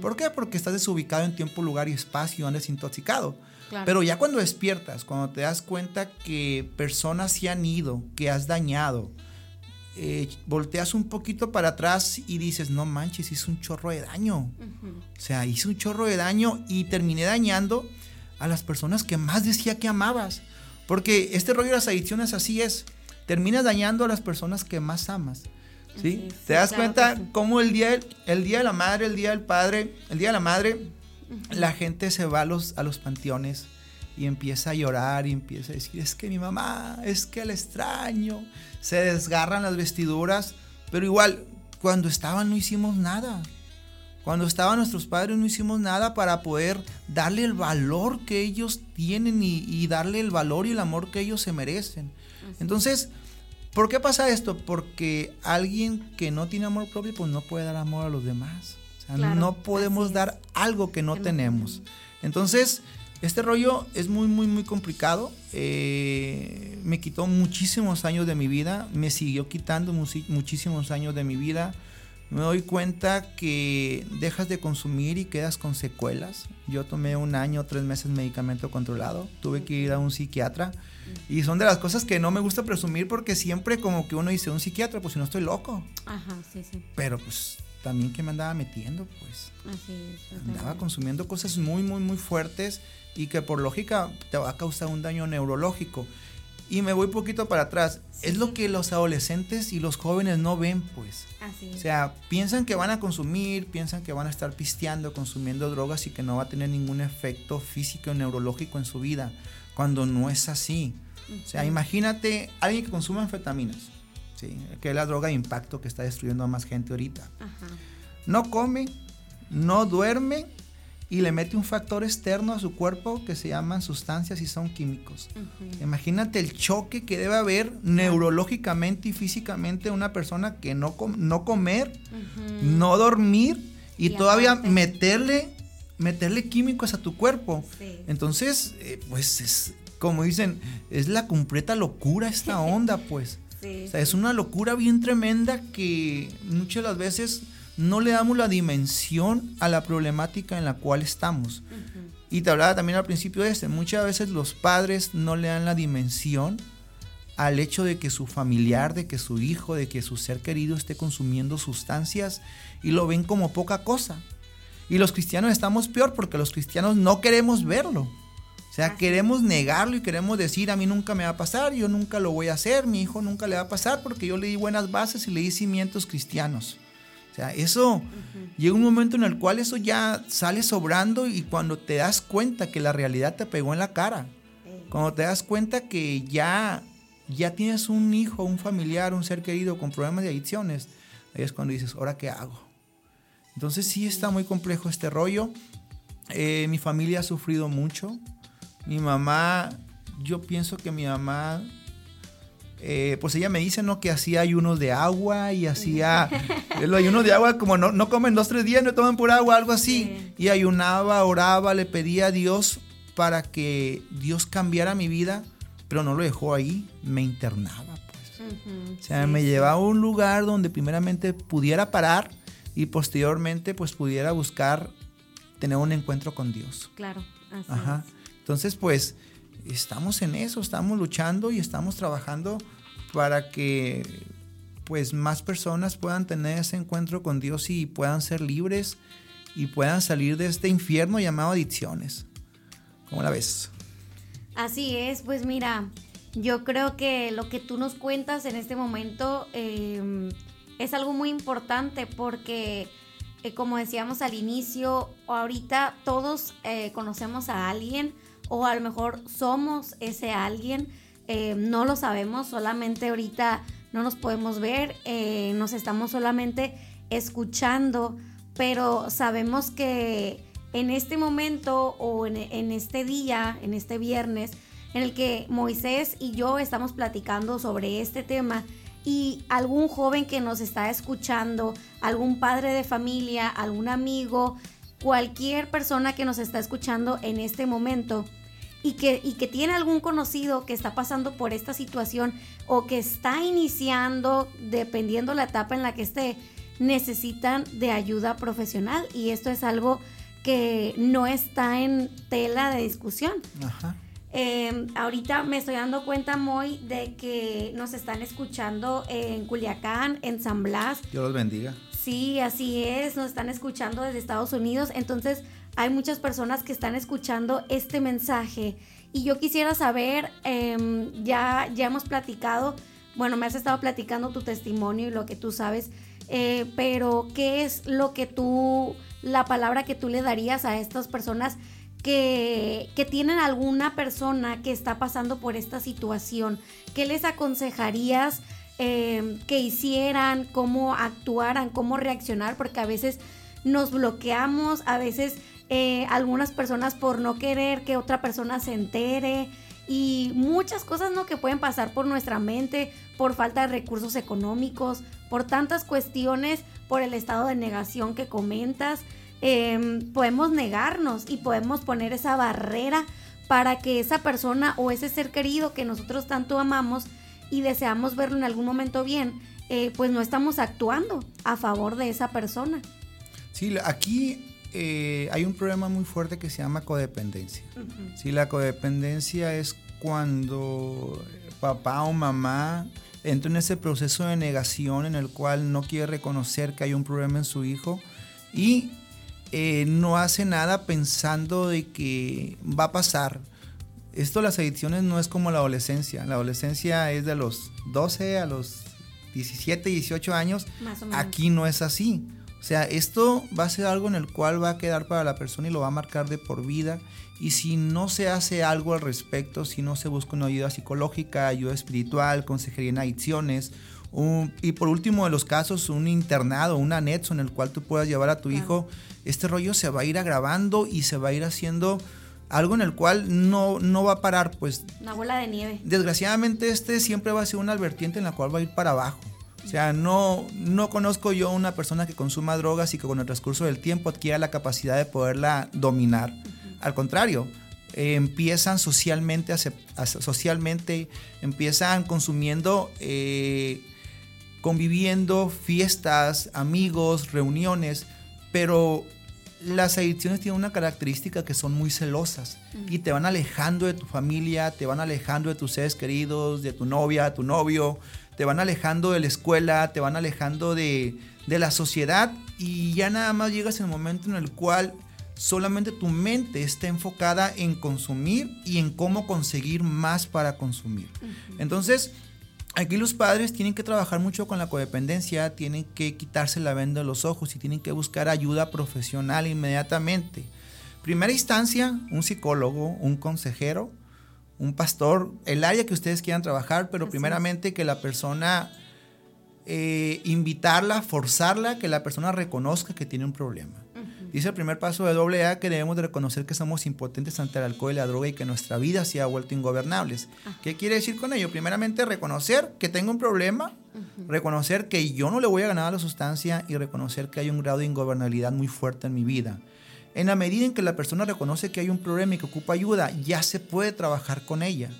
¿Por qué? Porque estás desubicado en tiempo, lugar y espacio, andas intoxicado. Pero ya cuando despiertas, cuando te das cuenta que personas se han ido, que has dañado, eh, volteas un poquito para atrás y dices, no manches, hice un chorro de daño. O sea, hice un chorro de daño y terminé dañando a las personas que más decía que amabas. Porque este rollo de las adicciones así es. Terminas dañando a las personas que más amas. ¿sí? ¿Te das cuenta cómo el día, el día de la madre, el día del padre, el día de la madre, la gente se va a los, a los panteones y empieza a llorar y empieza a decir, es que mi mamá, es que el extraño, se desgarran las vestiduras, pero igual, cuando estaban no hicimos nada. Cuando estaban nuestros padres no hicimos nada para poder darle el valor que ellos tienen y, darle el valor y el amor que ellos se merecen. Entonces, ¿por qué pasa esto? Porque alguien que no tiene amor propio, pues no puede dar amor a los demás no podemos dar algo que no tenemos. Entonces, este rollo es muy, muy, muy complicado. Eh, me quitó muchísimos años de mi vida, me siguió quitando muchísimos años de mi vida. Me doy cuenta que dejas de consumir y quedas con secuelas. Yo tomé un año, tres meses medicamento controlado. Tuve que ir a un psiquiatra. Y son de las cosas que no me gusta presumir porque siempre como que uno dice, un psiquiatra, pues si no estoy loco. Ajá, sí, sí. Pero pues también que me andaba metiendo, pues. Así es. Andaba consumiendo cosas muy, muy, muy fuertes y que por lógica te va a causar un daño neurológico. Y me voy poquito para atrás. Es lo que los adolescentes y los jóvenes no ven, pues. Así es. O sea, piensan que van a consumir, piensan que van a estar pisteando, consumiendo drogas y que no va a tener ningún efecto físico o neurológico en su vida, cuando no es así. O sea, imagínate alguien que consume anfetaminas que es la droga de impacto que está destruyendo a más gente ahorita. No come, no duerme y le mete un factor externo a su cuerpo que se llaman sustancias y son químicos. Imagínate el choque que debe haber neurológicamente y físicamente una persona que no, no comer, no dormir y, todavía meterle, meterle químicos a tu cuerpo. Entonces, eh, pues es, como dicen, es la completa locura esta onda, pues es una locura bien tremenda que muchas de las veces no le damos la dimensión a la problemática en la cual estamos. Y te hablaba también al principio de este, muchas veces los padres no le dan la dimensión al hecho de que su familiar, de que su hijo, de que su ser querido esté consumiendo sustancias y lo ven como poca cosa. Y los cristianos estamos peor porque los cristianos no queremos verlo. O sea, queremos negarlo y queremos decir, a mí nunca me va a pasar, yo nunca lo voy a hacer, mi hijo nunca le va a pasar porque yo le di buenas bases y le di cimientos cristianos. O sea, eso llega un momento en el cual eso ya sale sobrando y cuando te das cuenta que la realidad te pegó en la cara, cuando te das cuenta que ya, ya tienes un hijo, un familiar, un ser querido con problemas de adicciones, ahí es cuando dices, ¿ahora qué hago? Entonces sí está muy complejo este rollo. Eh, mi familia ha sufrido mucho. Mi mamá, yo pienso que mi mamá eh, pues ella me dice, ¿no? Que hacía ayunos de agua y hacía los ayunos de agua como no, no comen dos, tres días, no toman por agua, algo así. Y ayunaba, oraba, le pedía a Dios para que Dios cambiara mi vida, pero no lo dejó ahí, me internaba. Pues. o sea, me llevaba a un lugar donde primeramente pudiera parar y posteriormente pues pudiera buscar tener un encuentro con Dios. Claro. Ajá. Entonces, pues estamos en eso, estamos luchando y estamos trabajando para que pues más personas puedan tener ese encuentro con Dios y puedan ser libres y puedan salir de este infierno llamado adicciones. ¿Cómo la ves? Así es, pues mira, yo creo que lo que tú nos cuentas en este momento em, es algo muy importante porque, eh, como decíamos al inicio, ahorita todos eh, conocemos a alguien o a lo mejor somos ese alguien, eh, no lo sabemos, solamente ahorita no nos podemos ver, eh, nos estamos solamente escuchando, pero sabemos que en este momento o en, en este día, en este viernes, en el que Moisés y yo estamos platicando sobre este tema, y algún joven que nos está escuchando, algún padre de familia, algún amigo, cualquier persona que nos está escuchando en este momento, y que, y que tiene algún conocido que está pasando por esta situación o que está iniciando, dependiendo la etapa en la que esté, necesitan de ayuda profesional y esto es algo que no está en tela de discusión. Em, ahorita me estoy dando cuenta, muy de que nos están escuchando en Culiacán, en San Blas. Dios los bendiga. Sí, así es, nos están escuchando desde Estados Unidos. Entonces, hay muchas personas que están escuchando este mensaje y yo quisiera saber, em, ya, ya hemos platicado, bueno, me has estado platicando tu testimonio y lo que tú sabes, eh, pero ¿qué es lo que tú, la palabra que tú le darías a estas personas que, que tienen alguna persona que está pasando por esta situación? ¿Qué les aconsejarías? Em, que hicieran, cómo actuaran, cómo reaccionar, porque a veces nos bloqueamos, a veces eh, algunas personas por no querer que otra persona se entere y muchas cosas ¿no? que pueden pasar por nuestra mente, por falta de recursos económicos, por tantas cuestiones, por el estado de negación que comentas. Em, podemos negarnos y podemos poner esa barrera para que esa persona o ese ser querido que nosotros tanto amamos y deseamos verlo en algún momento bien, eh, pues no estamos actuando a favor de esa persona. Sí, aquí eh, hay un problema muy fuerte que se llama codependencia. Si la codependencia es cuando papá o mamá entra en ese proceso de negación en el cual no quiere reconocer que hay un problema en su hijo y eh, no hace nada pensando de que va a pasar. Esto las adicciones no es como la adolescencia. La adolescencia es de los 12 a los 17, 18 años. Aquí no es así. O sea, esto va a ser algo en el cual va a quedar para la persona y lo va a marcar de por vida. Y si no se hace algo al respecto, si no se busca una ayuda psicológica, ayuda espiritual, consejería en adicciones, y por último de los casos, un internado, un anexo en el cual tú puedas llevar a tu hijo, este rollo se va a ir agravando y se va a ir haciendo algo en el cual no, no va a parar, pues... Una bola de nieve. Desgraciadamente este siempre va a ser una vertiente en la cual va a ir para abajo. O sea, no, no conozco yo una persona que consuma drogas y que con el transcurso del tiempo adquiera la capacidad de poderla dominar. Al contrario, empiezan socialmente, socialmente empiezan consumiendo, eh, conviviendo, fiestas, amigos, reuniones, pero las adicciones tienen una característica que son muy celosas y te van alejando de tu familia, te van alejando de tus seres queridos, de tu novia, tu novio, te van alejando de la escuela, te van alejando de, la sociedad y ya nada más llegas en el momento en el cual solamente tu mente está enfocada en consumir y en cómo conseguir más para consumir. Entonces, aquí los padres tienen que trabajar mucho con la codependencia, tienen que quitarse la venda de los ojos y tienen que buscar ayuda profesional inmediatamente. Primera instancia, un psicólogo, un consejero, un pastor, el área que ustedes quieran trabajar, pero primeramente que la persona, eh, invitarla, forzarla, que la persona reconozca que tiene un problema. Dice el primer paso de AA que debemos de reconocer que somos impotentes ante el alcohol y la droga y que nuestra vida se ha vuelto ingobernables. ¿Qué quiere decir con ello? Primeramente, reconocer que tengo un problema, reconocer que yo no le voy a ganar a la sustancia y reconocer que hay un grado de ingobernabilidad muy fuerte en mi vida. En la medida en que la persona reconoce que hay un problema y que ocupa ayuda, ya se puede trabajar con ella.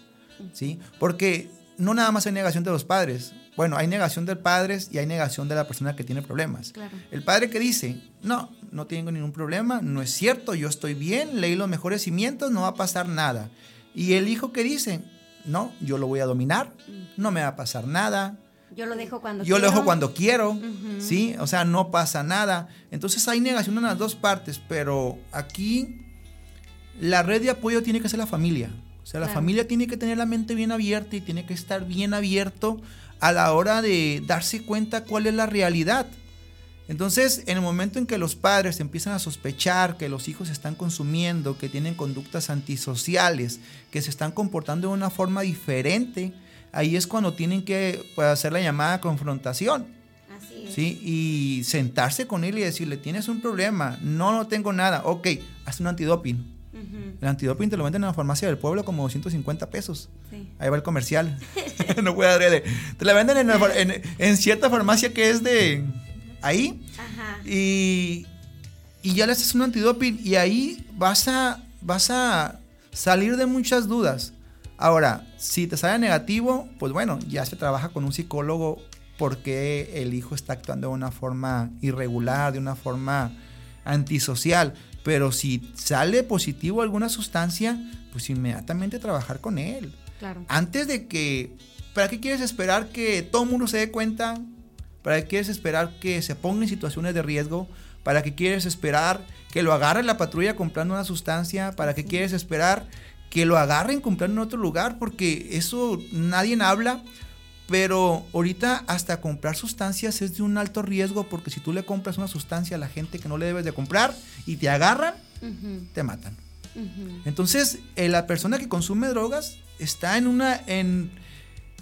¿sí? Porque no nada más hay negación de los padres. Bueno, hay negación del padre y hay negación de la persona que tiene problemas. El padre que dice, no, no tengo ningún problema, no es cierto, yo estoy bien, leí los mejores cimientos, no va a pasar nada. Y el hijo que dice, no, yo lo voy a dominar, no me va a pasar nada, yo lo dejo cuando Yo quiero. lo dejo cuando quiero, ¿sí? O sea, no pasa nada. Entonces hay negación en las dos partes, pero aquí la red de apoyo tiene que ser la familia. O sea, la familia tiene que tener la mente bien abierta y tiene que estar bien abierto a la hora de darse cuenta cuál es la realidad. Entonces, en el momento en que los padres empiezan a sospechar que los hijos están consumiendo, que tienen conductas antisociales, que se están comportando de una forma diferente, ahí es cuando tienen que pues, hacer la llamada confrontación. Así es. ¿sí? Y sentarse con él y decirle, tienes un problema, no, no tengo nada, ok, haz un antidoping. El antidoping te lo venden en la farmacia del pueblo como 250 pesos. Ahí va el comercial. no puede adrede. Te la venden en, cierta farmacia que es de ahí. Ajá. Y, y ya le haces un antidoping y ahí vas a, vas a salir de muchas dudas. Ahora, si te sale negativo, pues bueno, ya se trabaja con un psicólogo porque el hijo está actuando de una forma irregular, de una forma antisocial. Pero si sale positivo alguna sustancia, pues inmediatamente trabajar con él. Claro. Antes de que, ¿para qué quieres esperar que todo el mundo se dé cuenta? ¿Para qué quieres esperar que se ponga en situaciones de riesgo? ¿Para qué quieres esperar que lo agarre la patrulla comprando una sustancia? ¿Para qué quieres esperar que lo agarren comprando en otro lugar, porque eso nadie habla. Pero ahorita hasta comprar sustancias es de un alto riesgo porque si tú le compras una sustancia a la gente que no le debes de comprar y te agarran, te matan. Entonces, eh, la persona que consume drogas está en una, en,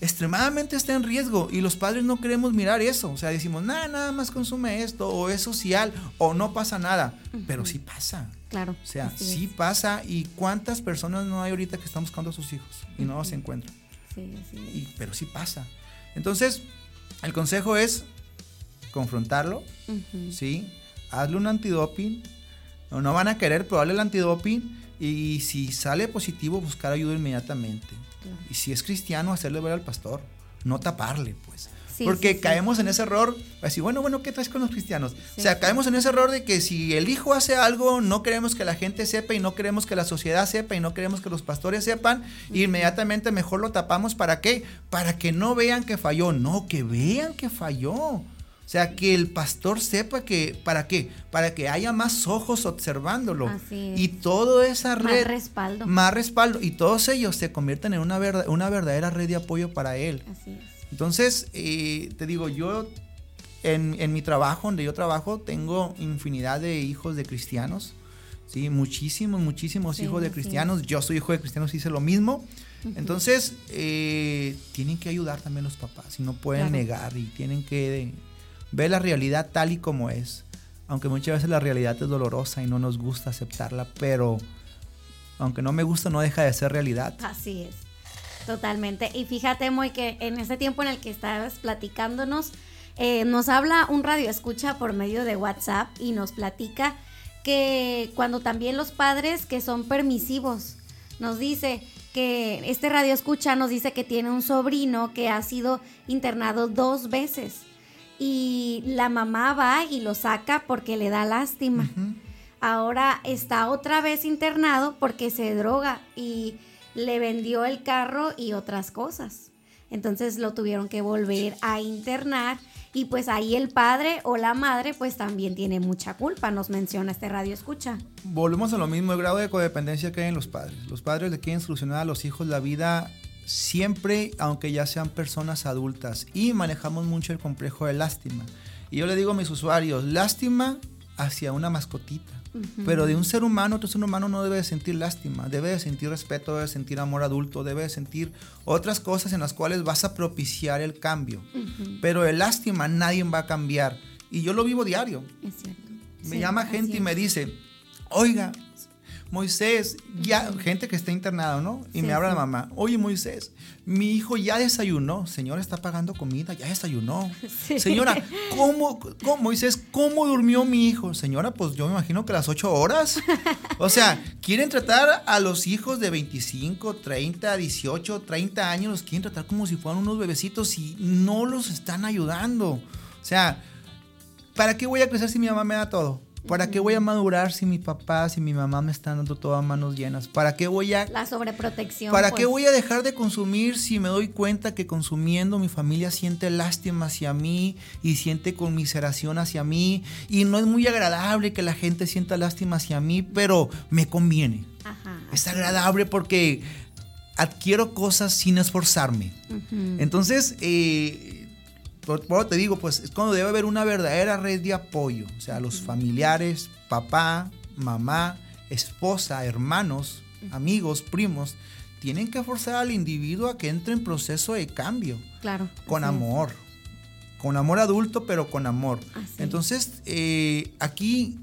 extremadamente está en riesgo y los padres no queremos mirar eso. O sea, decimos, nada, nada más consume esto o es social o no pasa nada, pero sí pasa. Claro. O sea, sí pasa. ¿Y cuántas personas no hay ahorita que están buscando a sus hijos y no los encuentran? Sí, sí. pero sí pasa. Entonces, el consejo es confrontarlo, ¿sí? Hazle un antidoping. No, no van a querer, pero el antidoping. Y si sale positivo, buscar ayuda inmediatamente. Y si es cristiano, hacerle ver al pastor. No taparle, pues. Porque caemos en ese error, así, bueno, bueno, ¿qué traes con los cristianos? o sea, caemos en ese error de que si el hijo hace algo, no queremos que la gente sepa y no queremos que la sociedad sepa y no queremos que los pastores sepan, inmediatamente mejor lo tapamos. ¿Para qué? Para que no vean que falló, no, que vean que falló. O sea, que el pastor sepa que, ¿para qué? Para que haya más ojos observándolo. Así Y toda esa red. Más respaldo. Más respaldo. Y todos ellos se convierten en una, una verdadera red de apoyo para él. Así es. Entonces, eh, te digo, yo en, mi trabajo, donde yo trabajo, tengo infinidad de hijos de cristianos. Sí, muchísimos, muchísimos hijos de cristianos. Yo soy hijo de cristianos, hice lo mismo. Entonces, eh, tienen que ayudar también los papás y no pueden negar y tienen que ver la realidad tal y como es. Aunque muchas veces la realidad es dolorosa y no nos gusta aceptarla, pero aunque no me gusta, no deja de ser realidad. Así es. Totalmente. Y fíjate, muy que en ese tiempo en el que estabas platicándonos, eh, nos habla un radio escucha por medio de WhatsApp y nos platica que cuando también los padres que son permisivos, nos dice que este radio escucha nos dice que tiene un sobrino que ha sido internado dos veces y la mamá va y lo saca porque le da lástima. Ahora está otra vez internado porque se droga y le vendió el carro y otras cosas. Entonces lo tuvieron que volver a internar y pues ahí el padre o la madre pues también tiene mucha culpa, nos menciona este radio escucha. Volvemos a lo mismo, el grado de codependencia que hay en los padres. Los padres le quieren solucionar a los hijos la vida siempre, aunque ya sean personas adultas, y manejamos mucho el complejo de lástima. Y yo le digo a mis usuarios, lástima hacia una mascotita. Pero de un ser humano, otro ser humano no debe de sentir lástima, debe de sentir respeto, debe de sentir amor adulto, debe de sentir otras cosas en las cuales vas a propiciar el cambio. Pero de lástima nadie va a cambiar. Y yo lo vivo diario. Es cierto. Me llama gente y me dice, oiga, Moisés, ya, gente que está internada, ¿no? Y me habla la mamá, oye Moisés, mi hijo ya desayunó, señora está pagando comida, ya desayunó. Señora, ¿cómo, ¿cómo, Moisés, cómo durmió mi hijo? Señora, pues yo me imagino que las ocho horas. O sea, quieren tratar a los hijos de 25, 30, 18, 30 años, los quieren tratar como si fueran unos bebecitos y no los están ayudando. O sea, ¿para qué voy a crecer si mi mamá me da todo? ¿Para qué voy a madurar si mi papá, si mi mamá me están dando todas manos llenas? ¿Para qué voy a... La sobreprotección. ¿Para qué pues. voy a dejar de consumir si me doy cuenta que consumiendo mi familia siente lástima hacia mí y siente conmiseración hacia mí? Y no es muy agradable que la gente sienta lástima hacia mí, pero me conviene. Ajá, es agradable porque adquiero cosas sin esforzarme. Entonces, eh, por, te digo, pues es cuando debe haber una verdadera red de apoyo. O sea, los familiares, papá, mamá, esposa, hermanos, amigos, primos, tienen que forzar al individuo a que entre en proceso de cambio. Claro. Con amor. Con amor adulto, pero con amor. Entonces, eh, aquí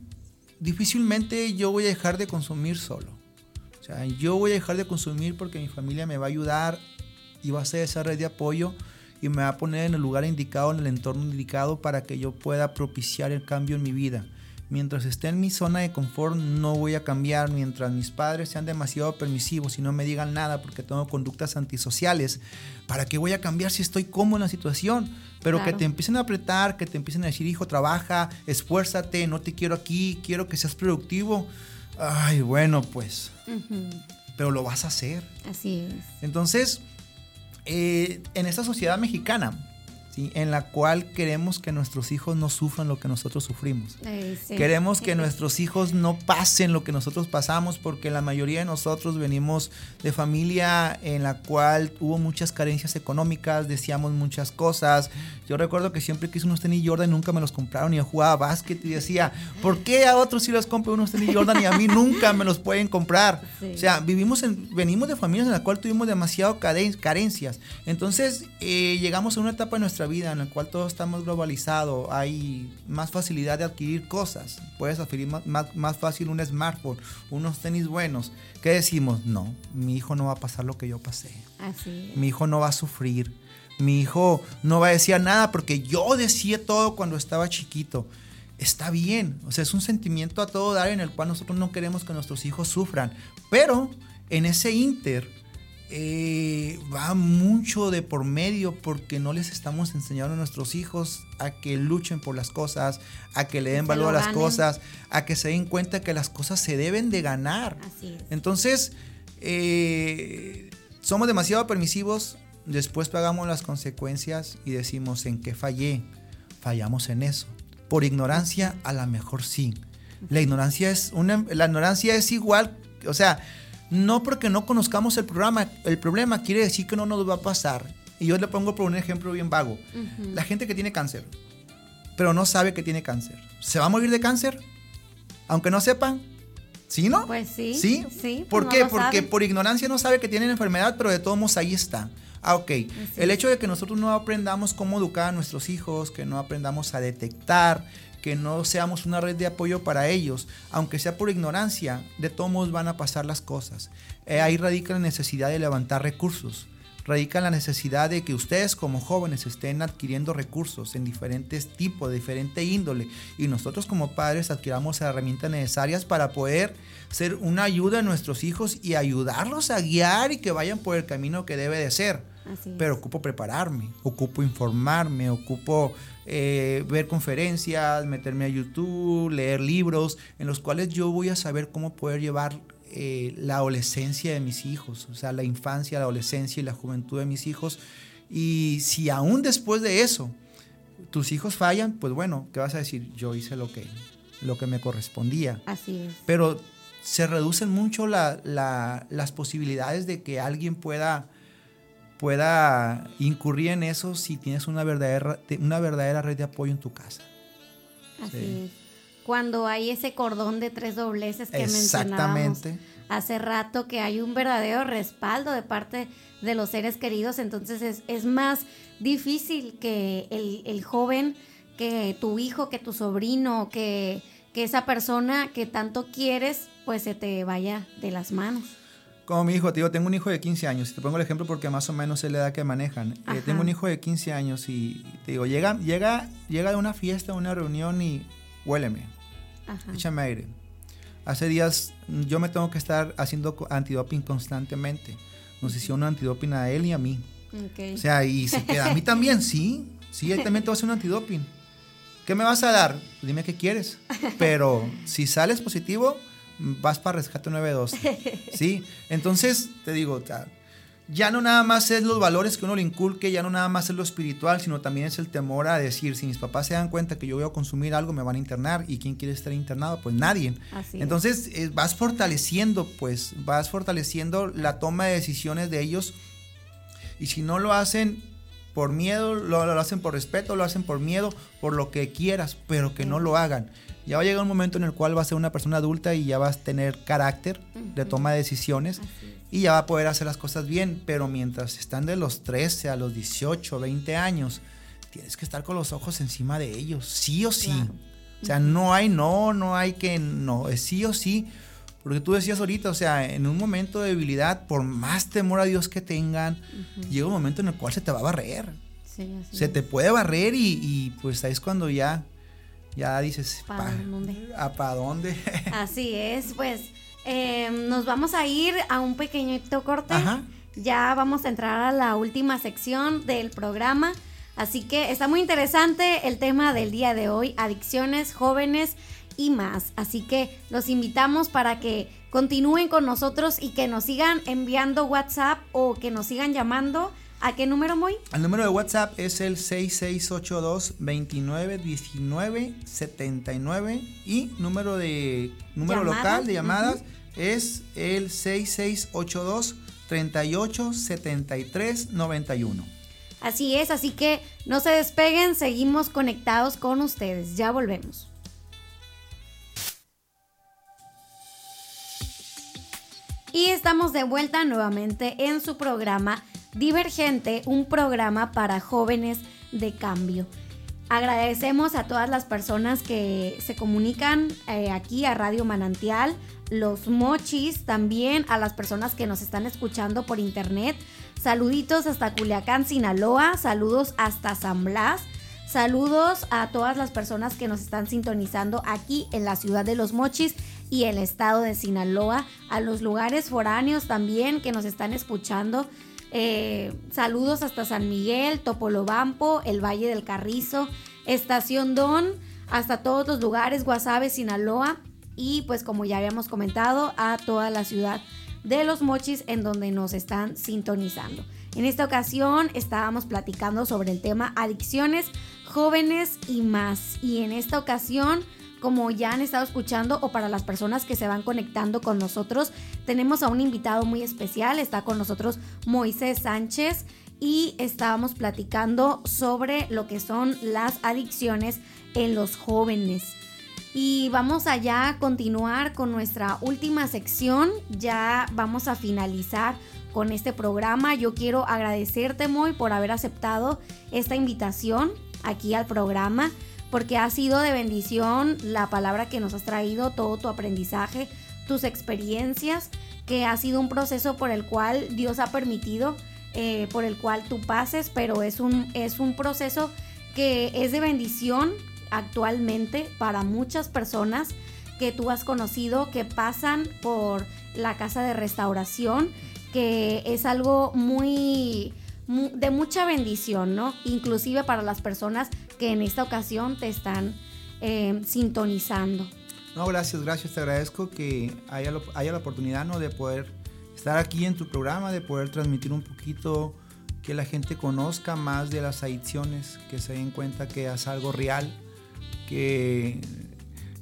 difícilmente yo voy a dejar de consumir solo. O sea, yo voy a dejar de consumir porque mi familia me va a ayudar y va a ser esa red de apoyo y me va a poner en el lugar indicado, en el entorno indicado para que yo pueda propiciar el cambio en mi vida. Mientras esté en mi zona de confort no voy a cambiar, mientras mis padres sean demasiado permisivos y no me digan nada porque tengo conductas antisociales, ¿para qué voy a cambiar si estoy cómodo en la situación? Pero que te empiecen a apretar, que te empiecen a decir, hijo, trabaja, esfuérzate, no te quiero aquí, quiero que seas productivo. Ay, bueno, pues. Pero lo vas a hacer. Así es. Entonces, eh, en esta sociedad mexicana, en la cual queremos que nuestros hijos no sufran lo que nosotros sufrimos. Queremos que nuestros hijos no pasen lo que nosotros pasamos porque la mayoría de nosotros venimos de familia en la cual hubo muchas carencias económicas, decíamos muchas cosas. Yo recuerdo que siempre quise unos tenis Jordan nunca me los compraron y yo jugaba básquet y decía, ¿por qué a otros sí los compro unos tenis Jordan y a mí nunca me los pueden comprar? O sea, vivimos en, venimos de familias en la cual tuvimos demasiado carencias. Entonces, eh, llegamos a una etapa de nuestra vida en la cual todo está más globalizado, hay más facilidad de adquirir cosas, puedes adquirir más, más, fácil un smartphone, unos tenis buenos. ¿Qué decimos? No, mi hijo no va a pasar lo que yo pasé. Así Mi hijo no va a sufrir. Mi hijo no va a decir nada porque yo decía todo cuando estaba chiquito. Está bien, o sea, es un sentimiento a todo dar en el cual nosotros no queremos que nuestros hijos sufran, pero en ese inter eh, va mucho de por medio porque no les estamos enseñando a nuestros hijos a que luchen por las cosas, a que le den valor a las cosas, a que se den cuenta que las cosas se deben de ganar. Entonces, eh, somos demasiado permisivos, después pagamos las consecuencias y decimos en qué fallé, fallamos en eso. Por ignorancia, a lo mejor sí. La ignorancia es una, la ignorancia es igual, o sea, no porque no conozcamos el programa, el problema quiere decir que no nos va a pasar. Y yo le pongo por un ejemplo bien vago. La gente que tiene cáncer, pero no sabe que tiene cáncer, ¿se va a morir de cáncer? Aunque no sepan. ¿Sí, no? Pues sí. ¿Sí? sí ¿Por qué? Porque por ignorancia no sabe que tienen enfermedad, pero de todos modos ahí está. Ah, ok. El hecho de que nosotros no aprendamos cómo educar a nuestros hijos, que no aprendamos a detectar, que no seamos una red de apoyo para ellos, aunque sea por ignorancia, de todos modos van a pasar las cosas. Eh, ahí radica la necesidad de levantar recursos, radica la necesidad de que ustedes como jóvenes estén adquiriendo recursos en diferentes tipos, de diferente índole, y nosotros como padres adquiramos las herramientas necesarias para poder ser una ayuda a nuestros hijos y ayudarlos a guiar y que vayan por el camino que debe de ser. Pero ocupo prepararme, ocupo informarme, ocupo eh, ver conferencias, meterme a YouTube, leer libros, en los cuales yo voy a saber cómo poder llevar eh, la adolescencia de mis hijos, o sea, la infancia, la adolescencia y la juventud de mis hijos. Y si aún después de eso tus hijos fallan, pues bueno, ¿qué vas a decir? Yo hice lo que, lo que me correspondía. Así es. Pero se reducen mucho las posibilidades de que alguien pueda pueda incurrir en eso si tienes una verdadera, una verdadera red de apoyo en tu casa. Así es. Cuando hay ese cordón de tres dobleces que mencionábamos hace rato, que hay un verdadero respaldo de parte de los seres queridos, entonces es, es más difícil que el, el, joven, que tu hijo, que tu sobrino, que, que esa persona que tanto quieres, pues se te vaya de las manos como mi hijo, te digo, tengo un hijo de 15 años, y te pongo el ejemplo porque más o menos es la edad que manejan. Eh, tengo un hijo de 15 años y te digo, llega, llega, llega de una fiesta, una reunión y huéleme, échame aire. Hace días yo me tengo que estar haciendo antidoping constantemente. Nos hicieron un antidoping a él y a mí. O sea, y se queda a mí también, sí, sí, él también te va a hacer un antidoping. ¿Qué me vas a dar? Dime qué quieres. Pero si sales positivo, vas para Rescate 912. ¿Sí? Entonces, te digo, ya no nada más es los valores que uno le inculque, ya no nada más es lo espiritual, sino también es el temor a decir, si mis papás se dan cuenta que yo voy a consumir algo, me van a internar. ¿Y quién quiere estar internado? Pues nadie. Entonces, eh, vas fortaleciendo, pues, vas fortaleciendo la toma de decisiones de ellos. Y si no lo hacen por miedo, lo, lo hacen por respeto, lo hacen por miedo, por lo que quieras, pero que no lo hagan ya va a llegar un momento en el cual va a ser una persona adulta y ya vas a tener carácter de toma de decisiones y ya va a poder hacer las cosas bien, pero mientras están de los 13 a los 18, 20 años, tienes que estar con los ojos encima de ellos, sí o sí. O sea, no hay no, no hay que no, es sí o sí. Porque tú decías ahorita, o sea, en un momento de debilidad, por más temor a Dios que tengan, llega un momento en el cual se te va a barrer. se te puede barrer y, y pues ahí es cuando ya ya dices, ¿para dónde? ¿A para dónde? Así es, pues em, nos vamos a ir a un pequeñito corte. Ya vamos a entrar a la última sección del programa. Así que está muy interesante el tema del día de hoy, adicciones, jóvenes y más. Así que los invitamos para que continúen con nosotros y que nos sigan enviando WhatsApp o que nos sigan llamando ¿A qué número, muy? El número de WhatsApp es el 6682 2919 79 y número de número local de llamadas es el 6682 38 73 91. Así es, así que no se despeguen, seguimos conectados con ustedes. Ya volvemos. Y estamos de vuelta nuevamente en su programa Divergente, un programa para jóvenes de cambio. Agradecemos a todas las personas que se comunican eh, aquí a Radio Manantial, los mochis, también a las personas que nos están escuchando por internet. Saluditos hasta Culiacán, Sinaloa, saludos hasta San Blas. Saludos a todas las personas que nos están sintonizando aquí en la ciudad de Los Mochis y el estado de Sinaloa, a los lugares foráneos también que nos están escuchando eh, saludos hasta San Miguel, Topolobampo, el Valle del Carrizo, Estación Don, hasta todos los lugares, Guasave, Sinaloa y pues como ya habíamos comentado, a toda la ciudad de Los Mochis en donde nos están sintonizando. En esta ocasión estábamos platicando sobre el tema adicciones, jóvenes y más. Y en esta ocasión como ya han estado escuchando o para las personas que se van conectando con nosotros, tenemos a un invitado muy especial. Está con nosotros Moisés Sánchez y estábamos platicando sobre lo que son las adicciones en los jóvenes. Y vamos allá a continuar con nuestra última sección. Ya vamos a finalizar con este programa. Yo quiero agradecerte muy por haber aceptado esta invitación aquí al programa porque ha sido de bendición la palabra que nos has traído, todo tu aprendizaje, tus experiencias, que ha sido un proceso por el cual Dios ha permitido, eh, por el cual tú pases, pero es un, es un proceso que es de bendición actualmente para muchas personas que tú has conocido que pasan por la casa de restauración, que es algo muy de mucha bendición, ¿no? Inclusive para las personas que en esta ocasión te están eh, sintonizando. No, gracias, gracias. Te agradezco que haya, haya la oportunidad ¿no? de poder estar aquí en tu programa, de poder transmitir un poquito, que la gente conozca más de las adicciones, que se den cuenta que es algo real, que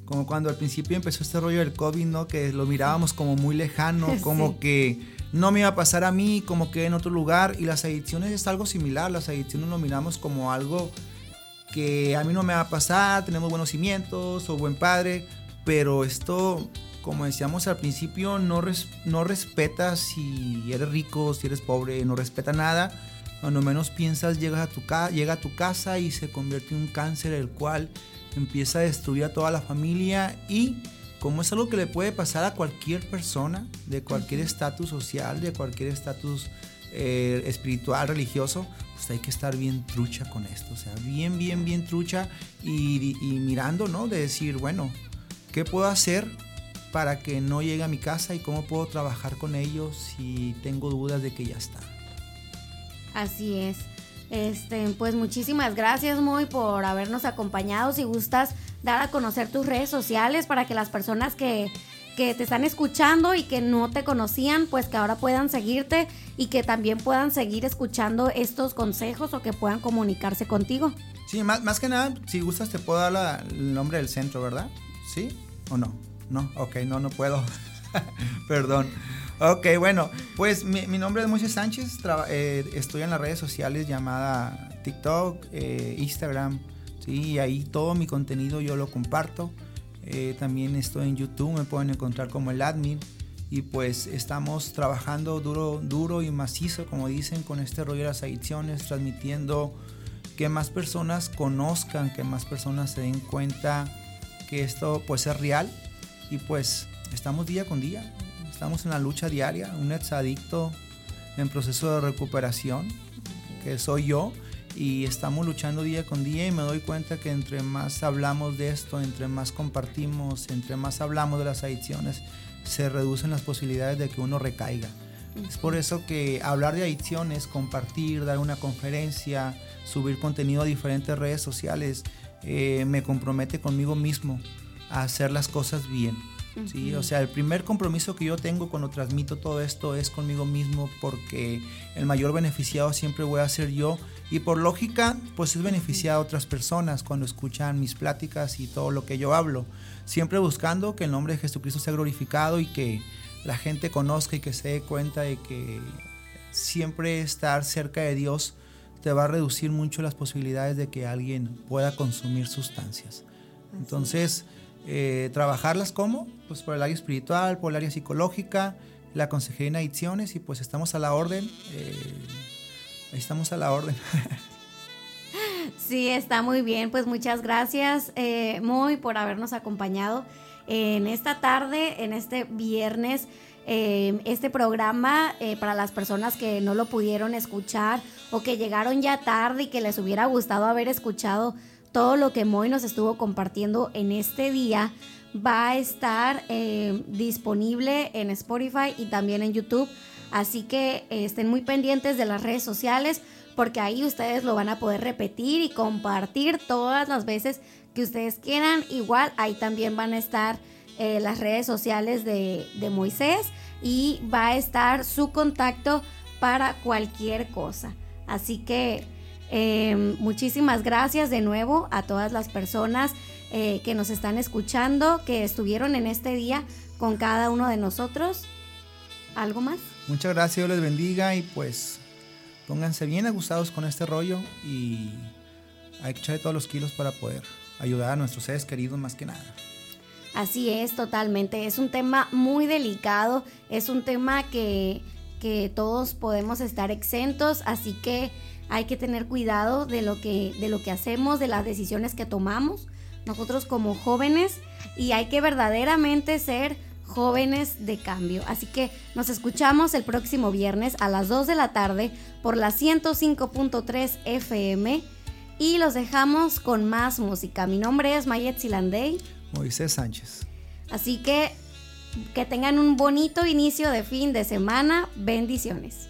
como cuando al principio empezó este rollo del COVID, ¿no? Que lo mirábamos como muy lejano, como que no me iba a pasar a mí como que en otro lugar. Y las adicciones es algo similar, las adicciones lo miramos como algo que a mí no me va a pasar, tenemos buenos cimientos o buen padre, pero esto, como decíamos al principio, no, no respeta si eres rico, si eres pobre, no respeta nada. Cuando menos piensas, llegas a tu llega a tu casa y se convierte en un cáncer, el cual empieza a destruir a toda la familia y como es algo que le puede pasar a cualquier persona, de cualquier estatus social, de cualquier estatus eh, espiritual, religioso, pues hay que estar bien trucha con esto, o sea, bien, bien, bien trucha y, mirando, ¿no? De decir, bueno, ¿qué puedo hacer para que no llegue a mi casa y cómo puedo trabajar con ellos si tengo dudas de que ya está? Así es. Este, pues muchísimas gracias, Muy, por habernos acompañado. Si gustas dar a conocer tus redes sociales para que las personas que, que te están escuchando y que no te conocían, pues que ahora puedan seguirte y que también puedan seguir escuchando estos consejos o que puedan comunicarse contigo. Sí, más, más que nada, si gustas te puedo dar el nombre del centro, ¿verdad? ¿Sí o no? No, ok, no, no puedo. Perdón. Ok, bueno, pues mi, nombre es Moisés Sánchez, eh, estoy en las redes sociales llamada TikTok, eh, Instagram, ¿sí? y ahí todo mi contenido yo lo comparto. Eh, también estoy en YouTube, me pueden encontrar como el admin. Y pues estamos trabajando duro, duro y macizo, como dicen, con este rollo de las adicciones, transmitiendo que más personas conozcan, que más personas se den cuenta que esto pues es real. Y pues estamos día con día. Estamos en la lucha diaria, un ex adicto en proceso de recuperación, que soy yo, y estamos luchando día con día y me doy cuenta que entre más hablamos de esto, entre más compartimos, entre más hablamos de las adicciones, se reducen las posibilidades de que uno recaiga. Es por eso que hablar de adicciones, compartir, dar una conferencia, subir contenido a diferentes redes sociales, eh, me compromete conmigo mismo a hacer las cosas bien. ¿Sí? O sea, el primer compromiso que yo tengo cuando transmito todo esto es conmigo mismo porque el mayor beneficiado siempre voy a ser yo y por lógica pues es beneficiado a otras personas cuando escuchan mis pláticas y todo lo que yo hablo. Siempre buscando que el nombre de Jesucristo sea glorificado y que la gente conozca y que se dé cuenta de que siempre estar cerca de Dios te va a reducir mucho las posibilidades de que alguien pueda consumir sustancias. Entonces, eh, trabajarlas como, pues por el área espiritual, por el área psicológica, la consejería en adicciones y pues estamos a la orden. Eh, estamos a la orden. Sí, está muy bien. Pues muchas gracias, eh, Muy, por habernos acompañado en esta tarde, en este viernes. este programa para las personas que no lo pudieron escuchar o que llegaron ya tarde y que les hubiera gustado haber escuchado todo lo que Moy nos estuvo compartiendo en este día va a estar eh, disponible en Spotify y también en YouTube. Así que eh, estén muy pendientes de las redes sociales porque ahí ustedes lo van a poder repetir y compartir todas las veces que ustedes quieran. Igual ahí también van a estar eh, las redes sociales de, de Moisés y va a estar su contacto para cualquier cosa. Así que Em, muchísimas gracias de nuevo a todas las personas eh, que nos están escuchando, que estuvieron en este día con cada uno de nosotros. ¿Algo más? Muchas gracias, Dios les bendiga y pues pónganse bien agustados con este rollo y hay que echarle todos los kilos para poder ayudar a nuestros seres queridos más que nada. Así es, totalmente. Es un tema muy delicado, es un tema que, que todos podemos estar exentos, así que hay que tener cuidado de lo que, de lo que hacemos, de las decisiones que tomamos nosotros como jóvenes y hay que verdaderamente ser jóvenes de cambio. Así que nos escuchamos el próximo viernes a las 2 de la tarde por la 105.3 FM y los dejamos con más música. Mi nombre es Mayet Silandey. Moisés Sánchez. Así que que tengan un bonito inicio de fin de semana. Bendiciones.